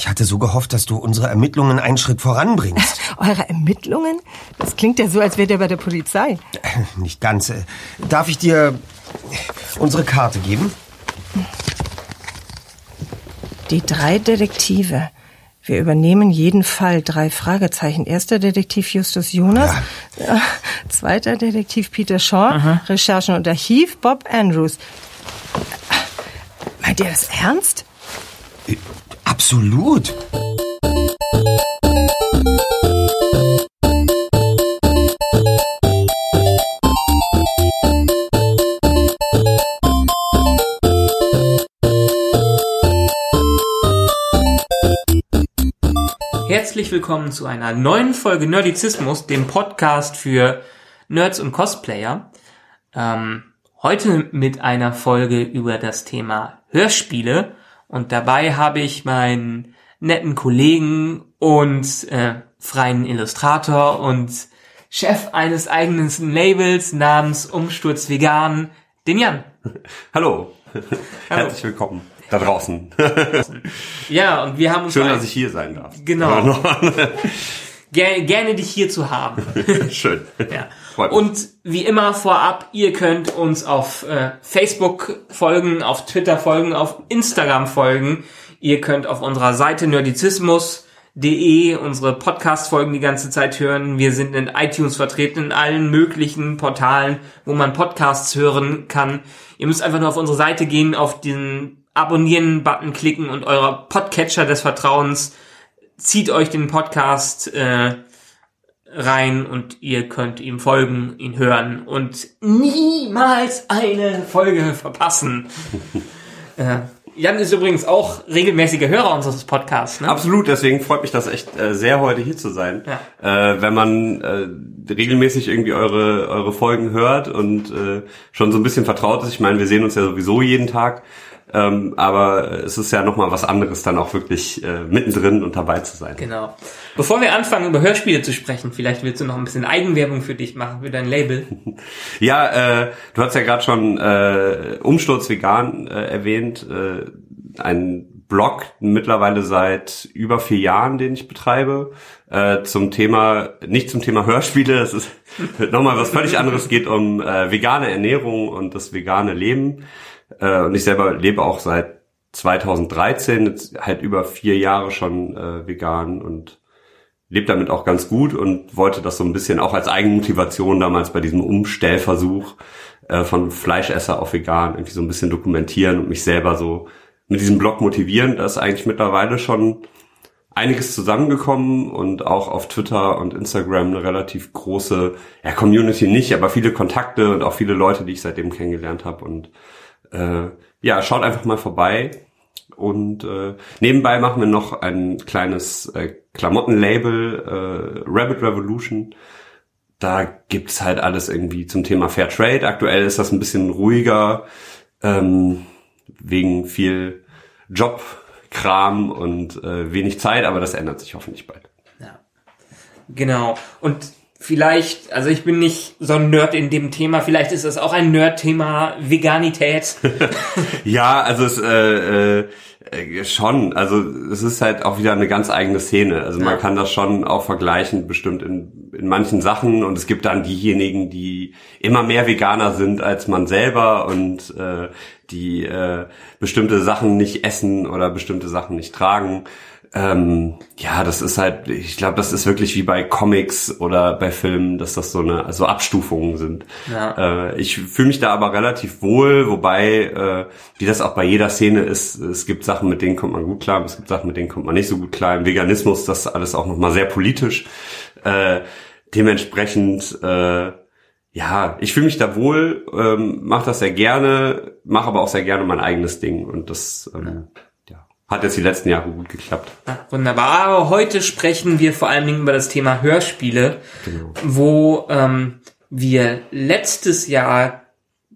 Ich hatte so gehofft, dass du unsere Ermittlungen einen Schritt voranbringst. Eure Ermittlungen? Das klingt ja so, als wärt ihr bei der Polizei. Äh, Nicht ganz. äh. Darf ich dir unsere Karte geben? Die drei Detektive. Wir übernehmen jeden Fall. Drei Fragezeichen. Erster Detektiv Justus Jonas. Äh, Zweiter Detektiv Peter Shaw. Recherchen und Archiv Bob Andrews. Meint ihr das ernst? Absolut. Herzlich willkommen zu einer neuen Folge Nerdizismus, dem Podcast für Nerds und Cosplayer. Ähm, heute mit einer Folge über das Thema Hörspiele und dabei habe ich meinen netten Kollegen und äh, freien Illustrator und Chef eines eigenen Labels namens Umsturz Vegan, den Jan. Hallo. Herzlich willkommen da draußen. Ja, und wir haben uns Schön, dass ich hier sein darf. Genau. Ger gerne dich hier zu haben. Schön. Ja. Und wie immer vorab, ihr könnt uns auf äh, Facebook folgen, auf Twitter folgen, auf Instagram folgen. Ihr könnt auf unserer Seite nerdizismus.de unsere Podcast-Folgen die ganze Zeit hören. Wir sind in iTunes vertreten, in allen möglichen Portalen, wo man Podcasts hören kann. Ihr müsst einfach nur auf unsere Seite gehen, auf den Abonnieren-Button klicken und eurer Podcatcher des Vertrauens zieht euch den Podcast äh, rein und ihr könnt ihm folgen, ihn hören und niemals eine Folge verpassen. äh, Jan ist übrigens auch regelmäßiger Hörer unseres Podcasts. Ne? Absolut, deswegen freut mich das echt äh, sehr, heute hier zu sein. Äh, wenn man äh, regelmäßig irgendwie eure, eure Folgen hört und äh, schon so ein bisschen vertraut ist. Ich meine, wir sehen uns ja sowieso jeden Tag. Ähm, aber es ist ja nochmal was anderes, dann auch wirklich äh, mittendrin und dabei zu sein. Genau. Bevor wir anfangen, über Hörspiele zu sprechen, vielleicht willst du noch ein bisschen Eigenwerbung für dich machen, für dein Label. Ja, äh, du hast ja gerade schon äh, Umsturz vegan äh, erwähnt. Äh, ein Blog mittlerweile seit über vier Jahren, den ich betreibe, äh, zum Thema, nicht zum Thema Hörspiele, das ist nochmal was völlig anderes, geht um äh, vegane Ernährung und das vegane Leben. Äh, und ich selber lebe auch seit 2013, jetzt halt über vier Jahre schon äh, vegan und lebe damit auch ganz gut und wollte das so ein bisschen auch als Eigenmotivation damals bei diesem Umstellversuch äh, von Fleischesser auf vegan irgendwie so ein bisschen dokumentieren und mich selber so mit diesem Blog motivieren. Da ist eigentlich mittlerweile schon einiges zusammengekommen und auch auf Twitter und Instagram eine relativ große, ja, Community nicht, aber viele Kontakte und auch viele Leute, die ich seitdem kennengelernt habe und äh, ja, schaut einfach mal vorbei. Und äh, nebenbei machen wir noch ein kleines äh, Klamottenlabel, äh, Rabbit Revolution. Da gibt's halt alles irgendwie zum Thema Fair Trade. Aktuell ist das ein bisschen ruhiger, ähm, wegen viel Jobkram und äh, wenig Zeit, aber das ändert sich hoffentlich bald. Genau. Und vielleicht, also ich bin nicht so ein Nerd in dem Thema, vielleicht ist es auch ein Nerd-Thema Veganität. Ja, also es äh, äh, äh, schon. Also es ist halt auch wieder eine ganz eigene Szene. Also man Ja. kann das schon auch vergleichen, bestimmt in, in manchen Sachen. Und es gibt dann diejenigen, die immer mehr Veganer sind als man selber und äh, die äh, bestimmte Sachen nicht essen oder bestimmte Sachen nicht tragen. Ähm, ja, das ist halt, ich glaube, das ist wirklich wie bei Comics oder bei Filmen, dass das so eine, also Abstufungen sind. Ja. Äh, ich fühle mich da aber relativ wohl, wobei, äh, wie das auch bei jeder Szene ist, es gibt Sachen, mit denen kommt man gut klar, es gibt Sachen, mit denen kommt man nicht so gut klar. Im Veganismus das ist alles auch nochmal sehr politisch. Äh, dementsprechend, äh, ja, ich fühle mich da wohl, ähm, mache das sehr gerne, mache aber auch sehr gerne mein eigenes Ding und das ähm, ja, hat jetzt die letzten Jahre gut geklappt. Ja, wunderbar. Aber heute sprechen wir vor allen Dingen über das Thema Hörspiele, Genau. wo ähm, wir letztes Jahr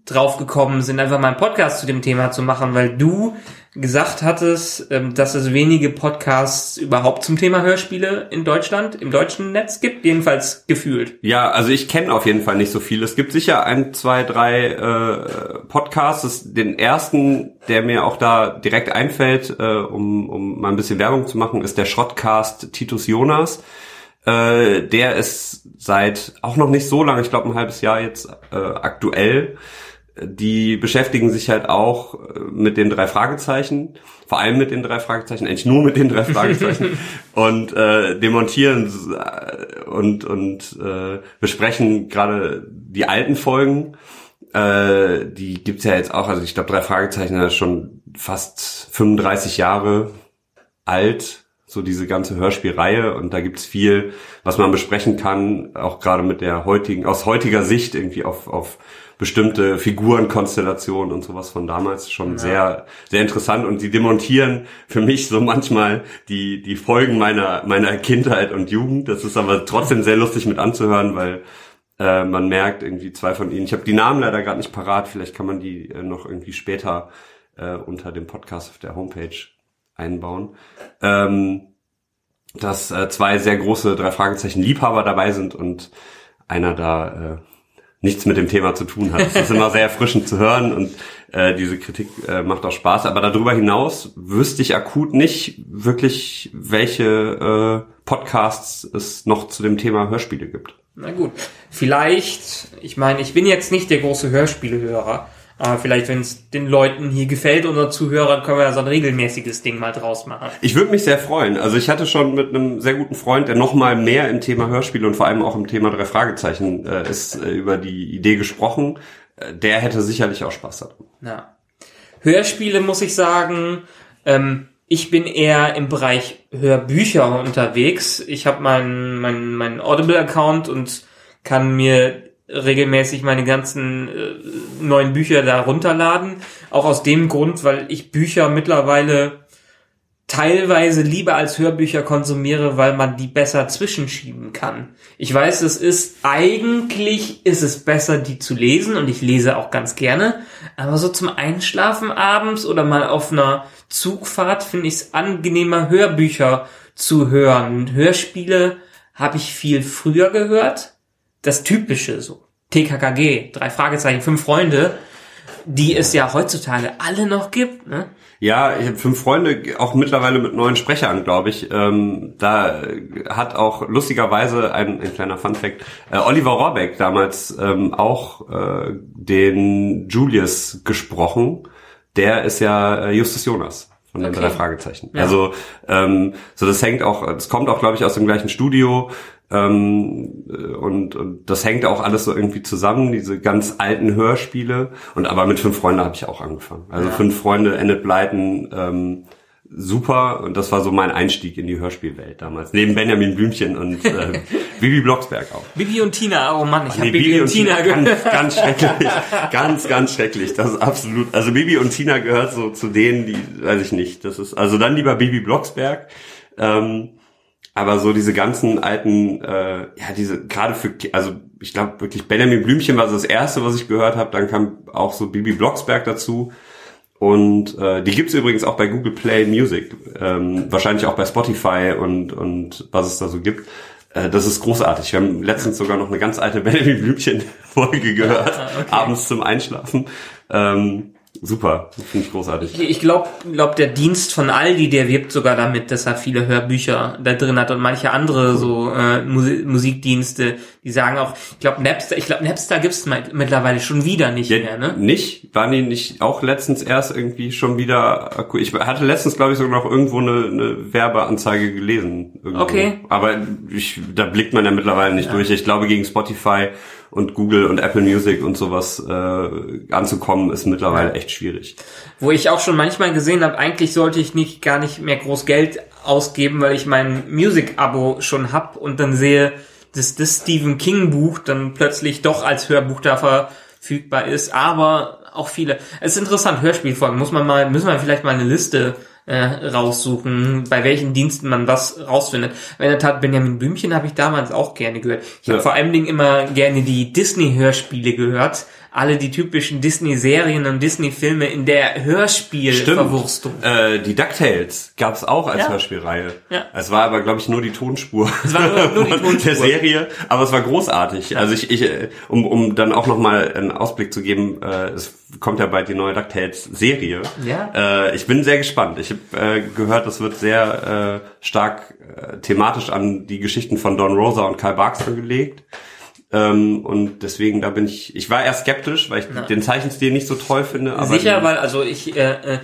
drauf gekommen sind, einfach mal einen Podcast zu dem Thema zu machen, weil du gesagt hattest, ähm, dass es wenige Podcasts überhaupt zum Thema Hörspiele in Deutschland, im deutschen Netz gibt, jedenfalls gefühlt. Ja, also ich kenne auf jeden Fall nicht so viel. Es gibt sicher ein, zwei, drei äh, Podcasts. Den ersten, der mir auch da direkt einfällt, äh, um, um mal ein bisschen Werbung zu machen, ist der Schrottcast Titus Jonas. Äh, der ist seit auch noch nicht so lange, ich glaube ein halbes Jahr jetzt äh, aktuell die beschäftigen sich halt auch äh, mit den drei Fragezeichen, vor allem mit den drei Fragezeichen, eigentlich nur mit den drei Fragezeichen und äh, demontieren äh, und und äh, besprechen gerade die alten Folgen. Äh, die gibt's ja jetzt auch, also ich glaube drei Fragezeichen ist schon fast 35 Jahre alt, so diese ganze Hörspielreihe und da gibt's viel, was man besprechen kann, auch gerade mit der heutigen, aus heutiger Sicht irgendwie auf, auf bestimmte Figurenkonstellationen und sowas von damals schon ja. sehr, sehr interessant und sie demontieren für mich so manchmal die, die Folgen meiner, meiner Kindheit und Jugend. Das ist aber trotzdem sehr lustig mit anzuhören, weil äh, man merkt irgendwie zwei von ihnen. Ich habe die Namen leider gerade nicht parat, vielleicht kann man die äh, noch irgendwie später äh, unter dem Podcast auf der Homepage einbauen. Ähm, dass äh, zwei sehr große drei Fragezeichen Liebhaber dabei sind und einer da äh, nichts mit dem Thema zu tun hat. Es ist immer sehr erfrischend zu hören und äh, diese Kritik äh, macht auch Spaß. Aber darüber hinaus wüsste ich akut nicht wirklich, welche äh, Podcasts es noch zu dem Thema Hörspiele gibt. Na gut, vielleicht, ich meine, ich bin jetzt nicht der große Hörspielehörer, aber vielleicht, wenn es den Leuten hier gefällt, unseren Zuhörern, können wir ja so ein regelmäßiges Ding mal draus machen. Ich würde mich sehr freuen. Also ich hatte schon mit einem sehr guten Freund, der noch mal mehr im Thema Hörspiele und vor allem auch im Thema drei Fragezeichen äh, ist, äh, über die Idee gesprochen. Äh, der hätte sicherlich auch Spaß daran. Ja. Hörspiele muss ich sagen, ähm, ich bin eher im Bereich Hörbücher unterwegs. Ich habe meinen mein, mein Audible-Account und kann mir regelmäßig meine ganzen äh, neuen Bücher da runterladen. Auch aus dem Grund, weil ich Bücher mittlerweile teilweise lieber als Hörbücher konsumiere, weil man die besser zwischenschieben kann. Ich weiß, es ist eigentlich ist es besser, die zu lesen und ich lese auch ganz gerne, aber so zum Einschlafen abends oder mal auf einer Zugfahrt finde ich es angenehmer, Hörbücher zu hören. Hörspiele habe ich viel früher gehört das Typische, so TKKG, drei Fragezeichen, fünf Freunde, die es ja heutzutage alle noch gibt, ne? Ja, ich habe fünf Freunde, auch mittlerweile mit neuen Sprechern, glaube ich. Ähm, da hat auch lustigerweise ein, ein kleiner Funfact, äh, Oliver Rohrbeck damals ähm, auch äh, den Julius gesprochen. Der ist ja äh, Justus Jonas von den okay. drei Fragezeichen. Ja. Also ähm, so das hängt auch, es kommt auch, glaube ich, aus dem gleichen Studio. Ähm, und, und das hängt auch alles so irgendwie zusammen, diese ganz alten Hörspiele. Und aber mit fünf Freunde habe ich auch angefangen. Also ja. fünf Freunde, Enid Blyton, ähm, super. Und das war so mein Einstieg in die Hörspielwelt damals. Neben Benjamin Blümchen und äh, Bibi Blocksberg auch. Bibi und Tina, oh Mann, ich habe Bibi, Bibi, und Tina, Tina gehört. Ganz, ganz schrecklich. ganz, ganz schrecklich. Das ist absolut. Also Bibi und Tina gehört so zu denen, die, weiß ich nicht. Das ist, also dann lieber Bibi Blocksberg. Ähm, aber so diese ganzen alten, äh, ja, diese, gerade für, also ich glaube wirklich Benjamin Blümchen war so das erste, was ich gehört habe. Dann kam auch so Bibi Blocksberg dazu. Und äh, die gibt's übrigens auch bei Google Play Music, ähm, wahrscheinlich auch bei Spotify und, und was es da so gibt. Äh, das ist großartig. Wir haben letztens sogar noch eine ganz alte Benjamin Blümchen-Folge gehört, ja, okay. abends zum Einschlafen. Ähm, Super, finde ich großartig. Ich, ich glaube, glaub, der Dienst von Aldi, der wirbt sogar damit, dass er viele Hörbücher da drin hat und manche andere so äh, Musik Musikdienste, die sagen auch, ich glaube Napster, ich glaube Napster gibt's mittlerweile schon wieder nicht ja, mehr, ne? Nicht? Waren die nicht auch letztens erst irgendwie schon wieder? Ich hatte letztens, glaube ich, sogar noch irgendwo eine, eine Werbeanzeige gelesen. Irgendwo. Okay. Aber ich, da blickt man ja mittlerweile nicht ja. durch. Ich glaube, gegen Spotify und Google und Apple Music und sowas äh, anzukommen, ist mittlerweile ja. echt schwierig. Wo ich auch schon manchmal gesehen habe, eigentlich sollte ich nicht gar nicht mehr groß Geld ausgeben, weil ich mein Music-Abo schon hab und dann sehe, dass das Stephen King Buch dann plötzlich doch als Hörbuch da verfügbar ist, aber auch viele. Es ist interessant, Hörspielfolgen, muss man mal, müssen wir vielleicht mal eine Liste äh, raussuchen, bei welchen Diensten man was rausfindet. In der Tat, Benjamin Blümchen habe ich damals auch gerne gehört. Ich ja. habe vor allen Dingen immer gerne die Disney-Hörspiele gehört, alle die typischen Disney-Serien und Disney-Filme in der Hörspielverwurstung. Äh, die DuckTales gab es auch als Ja. Hörspielreihe. Ja. Es war aber, glaube ich, nur die Tonspur. Es war nur- nur die Tonspur. der Serie, aber es war großartig. Also ich, ich äh, um, um dann auch nochmal einen Ausblick zu geben, äh, es kommt ja bald die neue DuckTales-Serie. Ja. Äh, ich bin sehr gespannt. Ich habe äh, gehört, das wird sehr äh, stark äh, thematisch an die Geschichten von Don Rosa und Karl Barks gelegt. Ähm, und deswegen, da bin ich, ich war eher skeptisch, weil ich den Zeichenstil nicht so toll finde. Aber Sicher, weil also ich äh, äh,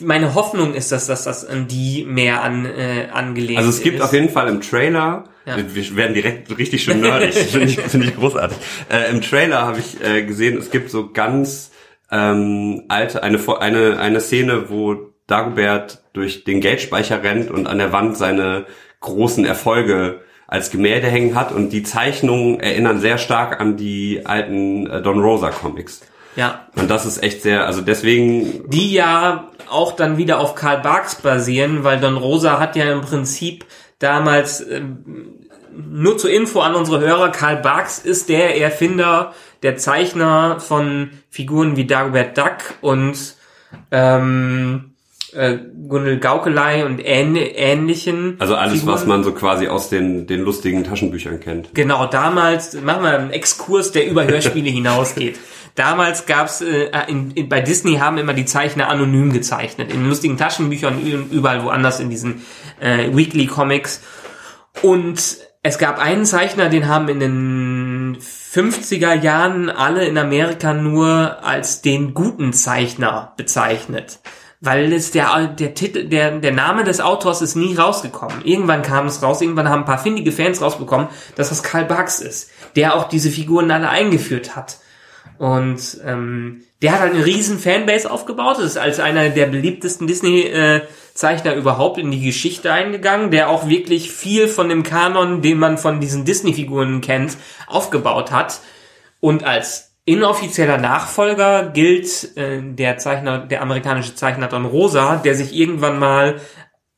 meine Hoffnung ist, dass, dass das an die mehr an, äh, angelegt Also es gibt ist. auf jeden Fall im Trailer, Ja. wir, werden direkt richtig schön nerdig, finde ich, finde ich großartig. Äh, Im Trailer habe ich äh, gesehen, es gibt so ganz ähm, alte, eine, eine, eine Szene, wo Dagobert durch den Geldspeicher rennt und an der Wand seine großen Erfolge als Gemälde hängen hat und die Zeichnungen erinnern sehr stark an die alten äh, Don Rosa Comics. ja, Und das ist echt sehr, also deswegen die ja auch dann wieder auf Karl Barks basieren, weil Don Rosa hat ja im Prinzip damals ähm, nur zur Info an unsere Hörer, Karl Barks ist der Erfinder, der Zeichner von Figuren wie Dagobert Duck und ähm, äh, Gundel Gaukelei und ähn ähnlichen. Also alles, Figuren. was man so quasi aus den, den lustigen Taschenbüchern kennt. Genau, damals, machen wir einen Exkurs, der über Hörspiele hinausgeht. Damals gab's äh, in, in, bei Disney haben immer die Zeichner anonym gezeichnet, in lustigen Taschenbüchern und überall woanders in diesen äh, Weekly Comics. Und es gab einen Zeichner, den haben in den 50er Jahren alle in Amerika nur als den guten Zeichner bezeichnet. Weil es der, der Titel, der, der Name des Autors ist nie rausgekommen. Irgendwann kam es raus, irgendwann haben ein paar findige Fans rausbekommen, dass das Karl Barks ist, der auch diese Figuren alle eingeführt hat. Und ähm, der hat eine riesen Fanbase aufgebaut. Ist als einer der beliebtesten Disney-Zeichner überhaupt in die Geschichte eingegangen, der auch wirklich viel von dem Kanon, den man von diesen Disney-Figuren kennt, aufgebaut hat. Und als inoffizieller Nachfolger gilt äh, der Zeichner, der amerikanische Zeichner Don Rosa, der sich irgendwann mal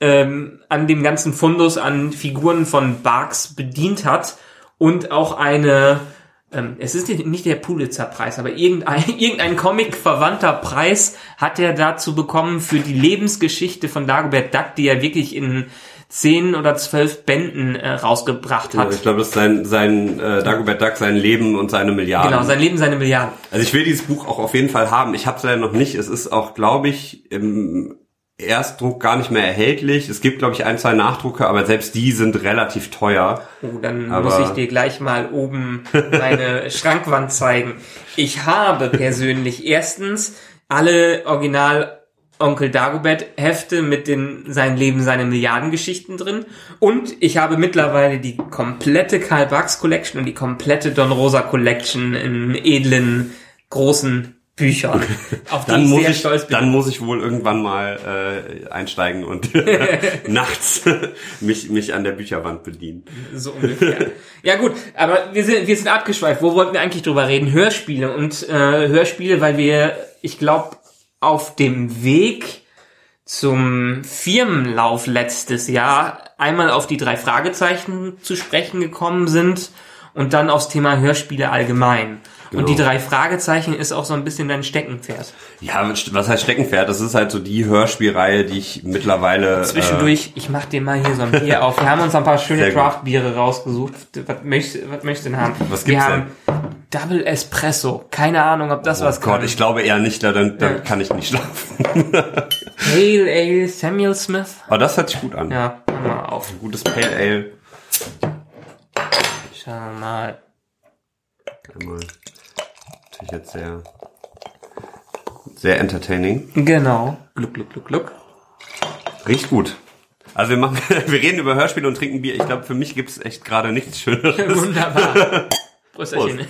ähm, an dem ganzen Fundus an Figuren von Barks bedient hat und auch eine ähm, es ist nicht der Pulitzer-Preis, aber irgendein, irgendein Comic-verwandter Preis hat er dazu bekommen für die Lebensgeschichte von Dagobert Duck, die er wirklich in zehn oder zwölf Bänden äh, rausgebracht hat. Ich glaube, das ist sein, sein äh, Dagobert Duck, sein Leben und seine Milliarden. Genau, sein Leben, seine Milliarden. also ich will dieses Buch auch auf jeden Fall haben. Ich habe es leider noch nicht. Es ist auch, glaube ich, im Erstdruck gar nicht mehr erhältlich. Es gibt, glaube ich, ein, zwei Nachdrucke, aber selbst die sind relativ teuer. Oh, dann Aber- muss ich dir gleich mal oben meine Schrankwand zeigen. Ich habe persönlich erstens alle Original Onkel Dagobert Hefte mit den sein Leben, seine Milliardengeschichten drin und ich habe mittlerweile die komplette Karl Barks Collection und die komplette Don Rosa Collection in edlen großen Büchern, auf die Dann ich muss sehr ich, stolz bin. dann muss ich wohl irgendwann mal äh, einsteigen und nachts mich mich an der Bücherwand bedienen. So ungefähr. ja gut, aber wir sind, wir sind abgeschweift. Wo wollten wir eigentlich drüber reden? Hörspiele und äh, Hörspiele, weil wir, ich glaube, auf dem Weg zum Firmenlauf letztes Jahr einmal auf die drei Fragezeichen zu sprechen gekommen sind und dann aufs Thema Hörspiele allgemein. Und die Genau. drei Fragezeichen ist auch so ein bisschen dein Steckenpferd. Ja, was heißt Steckenpferd? Das ist halt so die Hörspielreihe, die ich mittlerweile Zwischendurch, ich mach dir mal hier so ein Bier auf. Wir haben uns ein paar schöne. Draft-Biere rausgesucht. Was möchtest, was möchtest du denn haben? Was Wir gibt's haben Double Espresso. Keine Ahnung, ob das Äh, was oh Gott, kann. ich glaube eher nicht, da, dann, dann Ja. kann ich nicht schlafen. Pale Ale Samuel Smith. Aber das hört sich gut an. Ja, mal auf. Gutes Pale Ale. Schau mal. Einmal. Natürlich jetzt sehr, sehr entertaining. Genau. Gluck, gluck, gluck, gluck. Riecht gut. Also wir machen, wir reden über Hörspiele und trinken Bier. Ich glaube, für mich gibt's echt gerade nichts Schöneres. Wunderbar. Prösterchen.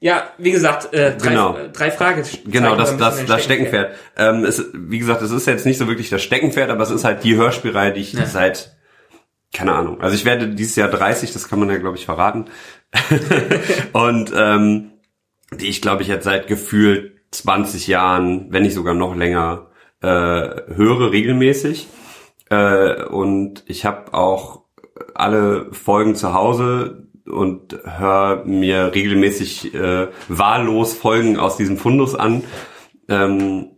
Ja, wie gesagt, äh, drei, Genau. äh, drei Fragen. Genau, das, das, das Steckenpferd. Ähm, es, wie gesagt, es ist jetzt nicht so wirklich das Steckenpferd, aber es ist halt die Hörspielreihe, die ich Ja. seit, keine Ahnung, also ich werde dieses Jahr 30, das kann man ja, glaube ich, verraten. und ähm, die ich, glaube ich, jetzt seit gefühlt 20 Jahren, wenn nicht sogar noch länger, äh, höre regelmäßig. Äh, und ich habe auch alle Folgen zu Hause und höre mir regelmäßig äh, wahllos Folgen aus diesem Fundus an. Ähm,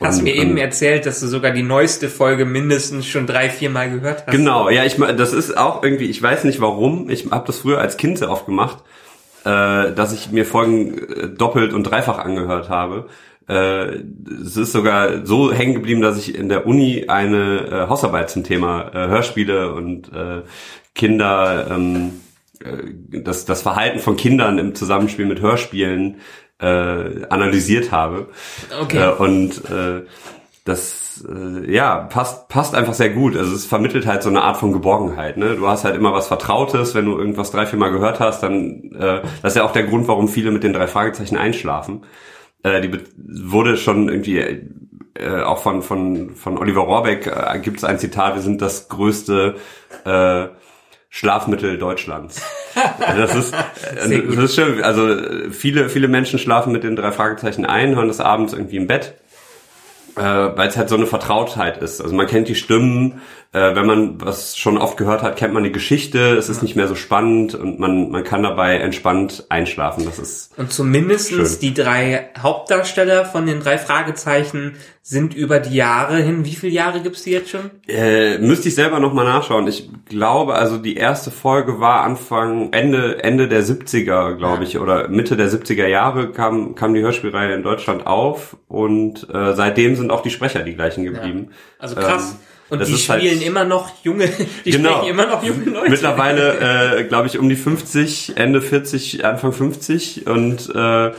Hast mir eben erzählt, dass du sogar die neueste Folge mindestens schon drei, vier Mal gehört hast. Genau, ja, ich das ist auch irgendwie, ich weiß nicht warum, ich habe das früher als Kind sehr oft gemacht, äh, dass ich mir Folgen äh, doppelt und dreifach angehört habe. Äh, es ist sogar so hängen geblieben, dass ich in der Uni eine äh, Hausarbeit zum Thema äh, Hörspiele und äh, Kinder, ähm, äh, das, das Verhalten von Kindern im Zusammenspiel mit Hörspielen äh, analysiert habe. Okay. Äh, und äh, das äh, ja passt passt einfach sehr gut. Also es vermittelt halt so eine Art von Geborgenheit. Ne? Du hast halt immer was Vertrautes, wenn du irgendwas drei vier Mal gehört hast, dann äh, das ist ja auch der Grund, warum viele mit den drei Fragezeichen einschlafen. Äh, die wurde schon irgendwie äh, auch von von von Oliver Rohrbeck äh, gibt es ein Zitat: Wir sind das größte äh, Schlafmittel Deutschlands. Das ist, Sehr das ist schön. Also äh, viele, viele Menschen schlafen mit den drei Fragezeichen ein, hören das abends irgendwie im Bett, äh, weil es halt so eine Vertrautheit ist. Also man kennt die Stimmen, äh, wenn man was schon oft gehört hat, kennt man die Geschichte, es ist nicht mehr so spannend und man, man kann dabei entspannt einschlafen. Das ist Und zumindestens Schön. die drei Hauptdarsteller von den drei Fragezeichen sind über die Jahre hin. Wie viele Jahre gibt's die jetzt schon? Äh, müsste ich selber nochmal nachschauen. Ich glaube, also die erste Folge war Anfang, Ende, Ende der 70er, glaube ich, oder Mitte der 70er Jahre kam, kam die Hörspielreihe in Deutschland auf und äh, seitdem sind auch die Sprecher die gleichen geblieben. Also krass. Ähm, Und das die halt- spielen immer noch junge, die Genau. sprechen immer noch junge Leute. Mittlerweile, äh, glaube ich, um die 50, Ende 40, Anfang 50 und äh,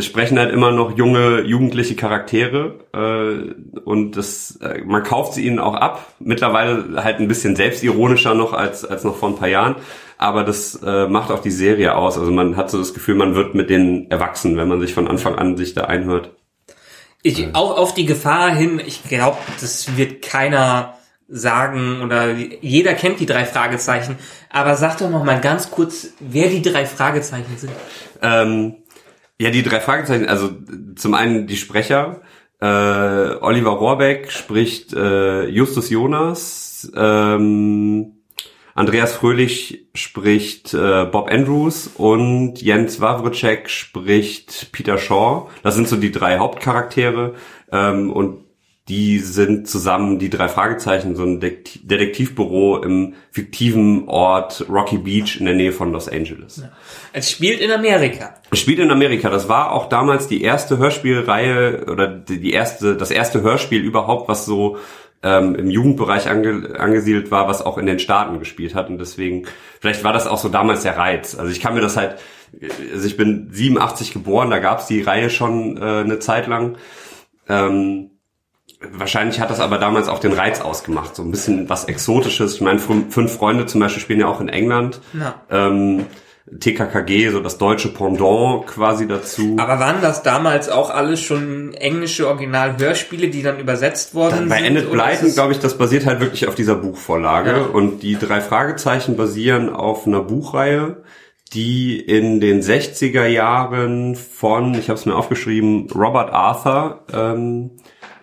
sprechen halt immer noch junge, jugendliche Charaktere äh, und das, äh, man kauft sie ihnen auch ab. Mittlerweile halt ein bisschen selbstironischer noch als, als noch vor ein paar Jahren, aber das äh, macht auch die Serie aus. Also man hat so das Gefühl, man wird mit denen erwachsen, wenn man sich von Anfang an sich da einhört. Ich, auch auf die Gefahr hin, ich glaube, das wird keiner sagen oder jeder kennt die drei Fragezeichen. Aber sag doch noch mal ganz kurz, wer die drei Fragezeichen sind. Ähm, ja, die drei Fragezeichen, also zum einen die Sprecher. Äh, Oliver Rohrbeck spricht äh, Justus Jonas. Ähm, Andreas Fröhlich spricht äh, Bob Andrews und Jens Wawrczyk spricht Peter Shaw. Das sind so die drei Hauptcharaktere ähm, und die sind zusammen die drei Fragezeichen, so ein Detektiv- Detektivbüro im fiktiven Ort Rocky Beach in der Nähe von Los Angeles. Es spielt in Amerika. Spielt in Amerika. Das war auch damals die erste Hörspielreihe oder die erste, das erste Hörspiel überhaupt, was so ähm, im Jugendbereich ange, angesiedelt war, was auch in den Staaten gespielt hat. Und deswegen, vielleicht war das auch so damals der Reiz. Also ich kann mir das halt, also ich bin 87 geboren, da gab's die Reihe schon äh, eine Zeit lang. Ähm, Wahrscheinlich hat das aber damals auch den Reiz ausgemacht, so ein bisschen was Exotisches. Ich meine, fünf Freunde zum Beispiel spielen ja auch in England. Ja. Ähm, TKKG, so das deutsche Pendant quasi dazu. Aber waren das damals auch alles schon englische Original-Hörspiele, die dann übersetzt worden Bei sind? Enid oder ist Blyton, glaube ich, das basiert halt wirklich auf dieser Buchvorlage. Ja. Und die drei Fragezeichen basieren auf einer Buchreihe, die in den 60er Jahren von, ich habe es mir aufgeschrieben, Robert Arthur, ähm,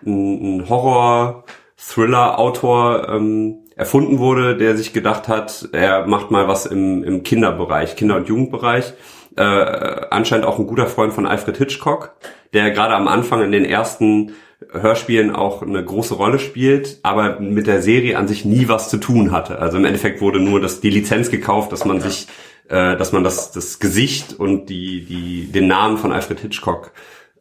ein, ein Horror-Thriller-Autor, ähm, erfunden wurde, der sich gedacht hat, er macht mal was im, im Kinderbereich, Kinder- und Jugendbereich. Äh, anscheinend auch ein guter Freund von Alfred Hitchcock, der gerade am Anfang in den ersten Hörspielen auch eine große Rolle spielt, aber mit der Serie an sich nie was zu tun hatte. Also im Endeffekt wurde nur das, die Lizenz gekauft, dass man sich, äh, dass man das, das Gesicht und die, die, den Namen von Alfred Hitchcock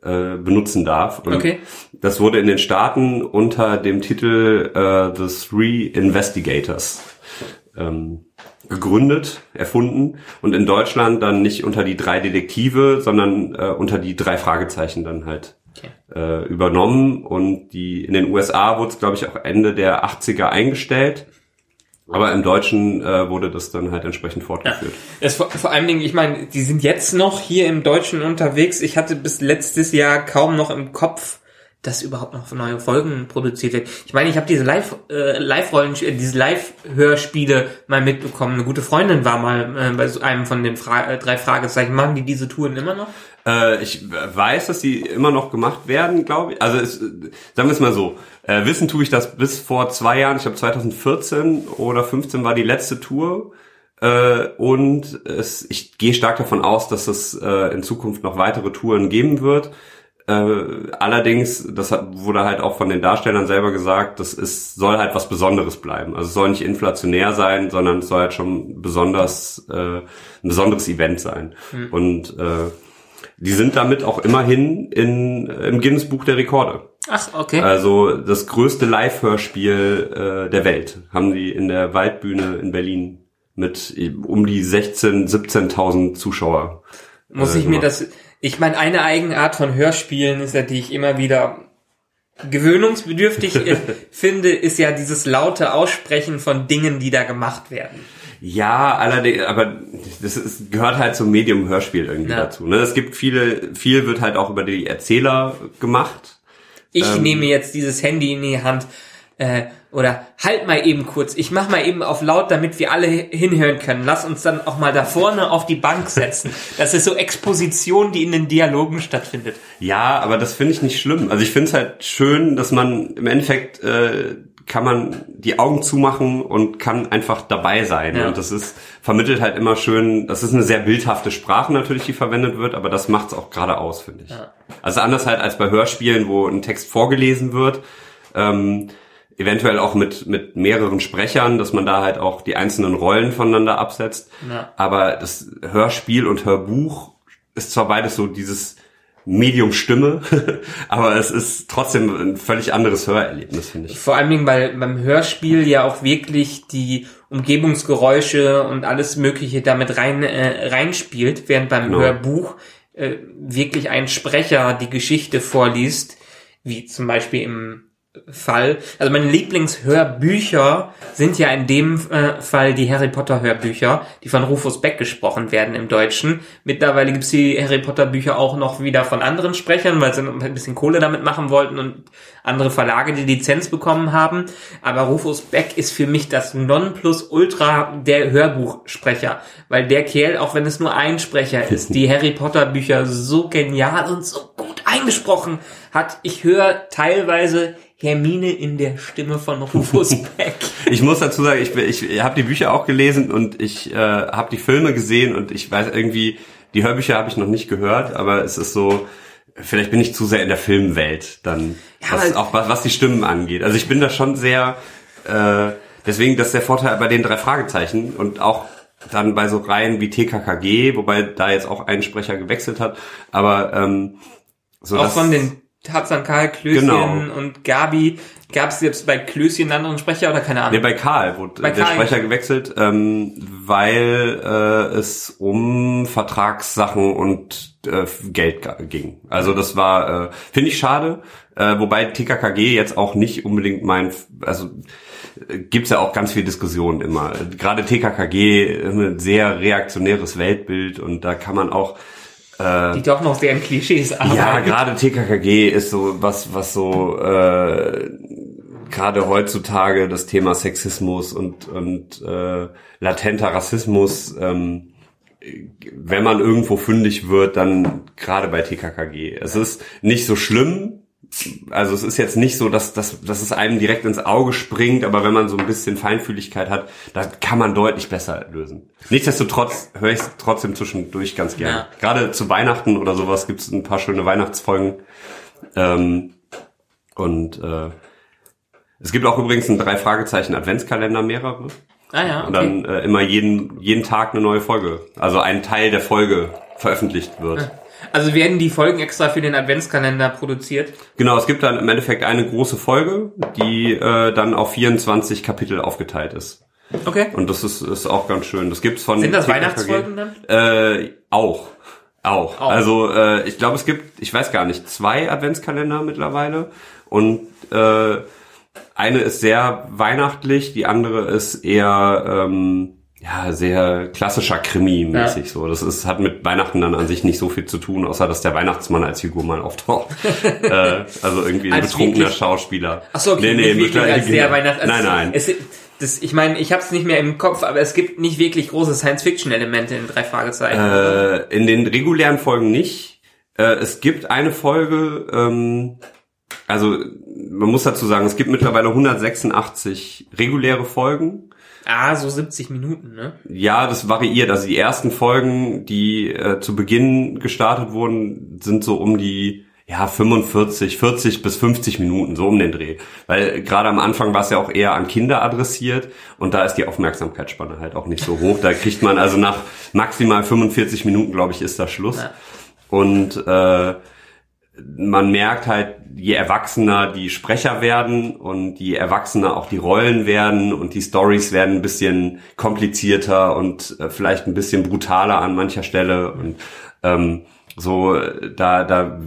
äh, benutzen darf. Und Okay. das wurde in den Staaten unter dem Titel äh, The Three Investigators ähm, gegründet, erfunden und in Deutschland dann nicht unter die drei Detektive, sondern äh, unter die drei Fragezeichen dann halt Okay. äh, übernommen und die in den USA wurde es glaube ich auch Ende der 80er eingestellt, aber im Deutschen äh, wurde das dann halt entsprechend fortgeführt. Es vor, vor allen Dingen, ich meine, die sind jetzt noch hier im Deutschen unterwegs. Ich hatte bis letztes Jahr kaum noch im Kopf, dass überhaupt noch neue Folgen produziert werden. Ich meine, ich habe diese Live äh, Live Rollen äh, diese Live Hörspiele mal mitbekommen. Eine gute Freundin war mal äh, bei so einem von den Fra äh, drei Fragezeichen. Machen die diese Touren immer noch? Äh, ich weiß, dass die immer noch gemacht werden, glaube ich. Also es, sagen wir es mal so. Äh, wissen tue ich das bis vor zwei Jahren. Ich glaube 2014 oder 15 war die letzte Tour. Äh, und es, ich gehe stark davon aus, dass es äh, in Zukunft noch weitere Touren geben wird. Äh, allerdings, das hat, wurde halt auch von den Darstellern selber gesagt, das ist, soll halt was Besonderes bleiben. Also es soll nicht inflationär sein, sondern es soll halt schon besonders äh, ein besonderes Event sein. Mhm. Und äh, die sind damit auch immerhin in, im Guinness Buch der Rekorde. Ach, okay. Also das größte Live-Hörspiel äh, der Welt haben die in der Waldbühne in Berlin mit um die 16, 17.000 Zuschauer. Muss äh, ich mir das ich meine, eine Eigenart von Hörspielen ist ja, die ich immer wieder gewöhnungsbedürftig finde, ist ja dieses laute Aussprechen von Dingen, die da gemacht werden. Ja, allerdings, aber das ist, gehört halt zum Medium Hörspiel irgendwie ja. dazu. Ne? Es gibt viele, viel wird halt auch über die Erzähler gemacht. Ich ähm, nehme jetzt dieses Handy in die Hand äh, oder halt mal eben kurz, ich mach mal eben auf laut, damit wir alle hinhören können. Lass uns dann auch mal da vorne auf die Bank setzen. Das ist so Exposition, die in den Dialogen stattfindet. Ja, aber das finde ich nicht schlimm. Also ich finde es halt schön, dass man im Endeffekt äh, kann man die Augen zumachen und kann einfach dabei sein. Ja. Und das ist, vermittelt halt immer schön, das ist eine sehr bildhafte Sprache natürlich, die verwendet wird, aber das macht es auch gerade aus, finde ich. Ja. Also anders halt als bei Hörspielen, wo ein Text vorgelesen wird. Ähm, eventuell auch mit, mit mehreren Sprechern, dass man da halt auch die einzelnen Rollen voneinander absetzt. Ja. Aber das Hörspiel und Hörbuch ist zwar beides so dieses Medium Stimme, aber es ist trotzdem ein völlig anderes Hörerlebnis, finde ich. Vor allen Dingen, weil beim Hörspiel ja auch wirklich die Umgebungsgeräusche und alles Mögliche damit rein äh, reinspielt, während beim genau. Hörbuch äh, wirklich ein Sprecher die Geschichte vorliest, wie zum Beispiel im Fall. Also meine Lieblingshörbücher sind ja in dem äh, Fall die Harry Potter Hörbücher, die von Rufus Beck gesprochen werden im Deutschen. Mittlerweile gibt's die Harry Potter Bücher auch noch wieder von anderen Sprechern, weil sie ein bisschen Kohle damit machen wollten und andere Verlage die Lizenz bekommen haben. Aber Rufus Beck ist für mich das Nonplusultra der Hörbuchsprecher, weil der Kerl, auch wenn es nur ein Sprecher ist, die Harry Potter Bücher so genial und so gut eingesprochen hat. Ich höre teilweise Hermine in der Stimme von Rufus Beck. ich muss dazu sagen, ich, ich habe die Bücher auch gelesen und ich äh, habe die Filme gesehen und ich weiß irgendwie, die Hörbücher habe ich noch nicht gehört, aber es ist so, vielleicht bin ich zu sehr in der Filmwelt dann, ja, was, auch was, was die Stimmen angeht. Also ich bin da schon sehr, äh, deswegen das ist der Vorteil bei den drei Fragezeichen und auch dann bei so Reihen wie TKKG, wobei da jetzt auch ein Sprecher gewechselt hat, aber ähm, so auch von den Tarzan, Karl, Klößchen genau. und Gabi. Gab es jetzt bei Klößchen einen anderen Sprecher oder keine Ahnung? Nee, bei Karl wurde bei der Karl. Sprecher gewechselt, ähm, weil äh, es um Vertragssachen und äh, Geld ging. Also das war, äh, finde ich schade, äh, wobei TKKG jetzt auch nicht unbedingt mein, also äh, gibt's ja auch ganz viel Diskussionen immer. Gerade TKKG, ein sehr reaktionäres Weltbild und da kann man auch äh, die doch noch sehr in Klischees arbeiten. Ja, gerade TKKG ist so was, was so äh, gerade heutzutage das Thema Sexismus und und äh, latenter Rassismus. Ähm, wenn man irgendwo fündig wird, dann gerade bei TKKG. Es ist nicht so schlimm, also es ist jetzt nicht so, dass, dass, dass es einem direkt ins Auge springt, aber wenn man so ein bisschen Feinfühligkeit hat, da kann man deutlich besser lösen. Nichtsdestotrotz höre ich es trotzdem zwischendurch ganz gerne. Ja. Gerade zu Weihnachten oder sowas gibt es ein paar schöne Weihnachtsfolgen. Ähm, und äh, es gibt auch übrigens einen drei Fragezeichen Adventskalender mehrere. Ah ja. Okay. Und dann äh, immer jeden jeden Tag eine neue Folge, also ein Teil der Folge veröffentlicht wird. Ja. Also werden die Folgen extra für den Adventskalender produziert? Genau, es gibt dann im Endeffekt eine große Folge, die äh, dann auf 24 Kapitel aufgeteilt ist. Okay. Und das ist, ist auch ganz schön. Das gibt's von Sind das TKKG. Weihnachtsfolgen dann? Äh, auch. Auch. auch. Also äh, ich glaube, es gibt, ich weiß gar nicht, zwei Adventskalender mittlerweile. Und äh, eine ist sehr weihnachtlich, die andere ist eher ähm, ja, sehr klassischer Krimi-mäßig ja. so. Das ist, hat mit Weihnachten dann an sich nicht so viel zu tun, außer dass der Weihnachtsmann als Figur mal auftaucht. äh, also irgendwie ein betrunkener wirklich? Schauspieler. Ach so, okay, nee, nee, nicht als der Weihnachts Nein, nein. Es, das, ich meine, ich habe es nicht mehr im Kopf, aber es gibt nicht wirklich große Science-Fiction-Elemente in drei Fragezeichen. Äh, in den regulären Folgen nicht. Äh, es gibt eine Folge, ähm, also man muss dazu sagen, es gibt mittlerweile 186 reguläre Folgen. Ah, so 70 Minuten, ne? Ja, das variiert. Also die ersten Folgen, die äh, zu Beginn gestartet wurden, sind so um die ja 45, 40 bis 50 Minuten, so um den Dreh. Weil gerade am Anfang war es ja auch eher an Kinder adressiert und da ist die Aufmerksamkeitsspanne halt auch nicht so hoch. Da kriegt man also nach maximal 45 Minuten, glaube ich, ist da Schluss. Ja. Und äh, man merkt halt, je erwachsener die Sprecher werden und je erwachsener auch die Rollen werden und die Stories werden ein bisschen komplizierter und äh, vielleicht ein bisschen brutaler an mancher Stelle und ähm, so da da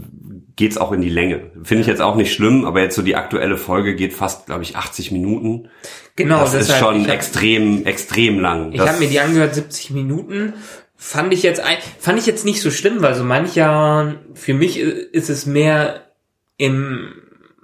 geht's auch in die Länge. Finde ich jetzt auch nicht schlimm, aber jetzt so die aktuelle Folge geht fast, glaube ich, 80 Minuten. Genau, das ist deshalb, schon ich hab- extrem extrem lang. Ich habe mir die angehört, 70 Minuten. Fand ich jetzt fand ich jetzt nicht so schlimm, weil so mancher, für mich ist es mehr im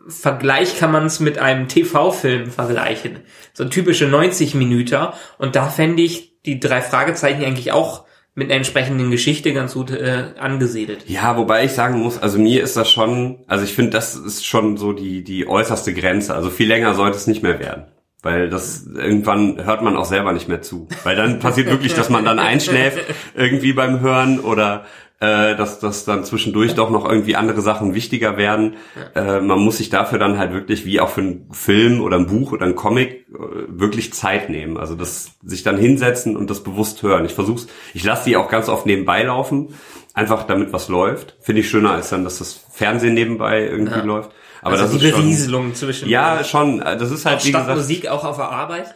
Vergleich kann man es mit einem TV-Film vergleichen. So typische 90 Minuten. Und da fände ich die drei Fragezeichen eigentlich auch mit einer entsprechenden Geschichte ganz gut äh, angesiedelt. Ja, wobei ich sagen muss, also mir ist das schon, also ich finde, das ist schon so die, die äußerste Grenze. Also viel länger sollte es nicht mehr werden. Weil das irgendwann hört man auch selber nicht mehr zu. Weil dann passiert wirklich, dass man dann einschläft irgendwie beim Hören oder äh, dass, dass dann zwischendurch doch noch irgendwie andere Sachen wichtiger werden. Äh, man muss sich dafür dann halt wirklich, wie auch für einen Film oder ein Buch oder ein Comic, äh, wirklich Zeit nehmen. Also das sich dann hinsetzen und das bewusst hören. Ich versuch's, ich lasse die auch ganz oft nebenbei laufen, einfach damit was läuft. Finde ich schöner als dann, dass das Fernsehen nebenbei irgendwie Ja. läuft. Aber also das die ist schon, Berieselung zwischen ja, schon. Das ist halt, wie statt gesagt, Musik auch auf der Arbeit.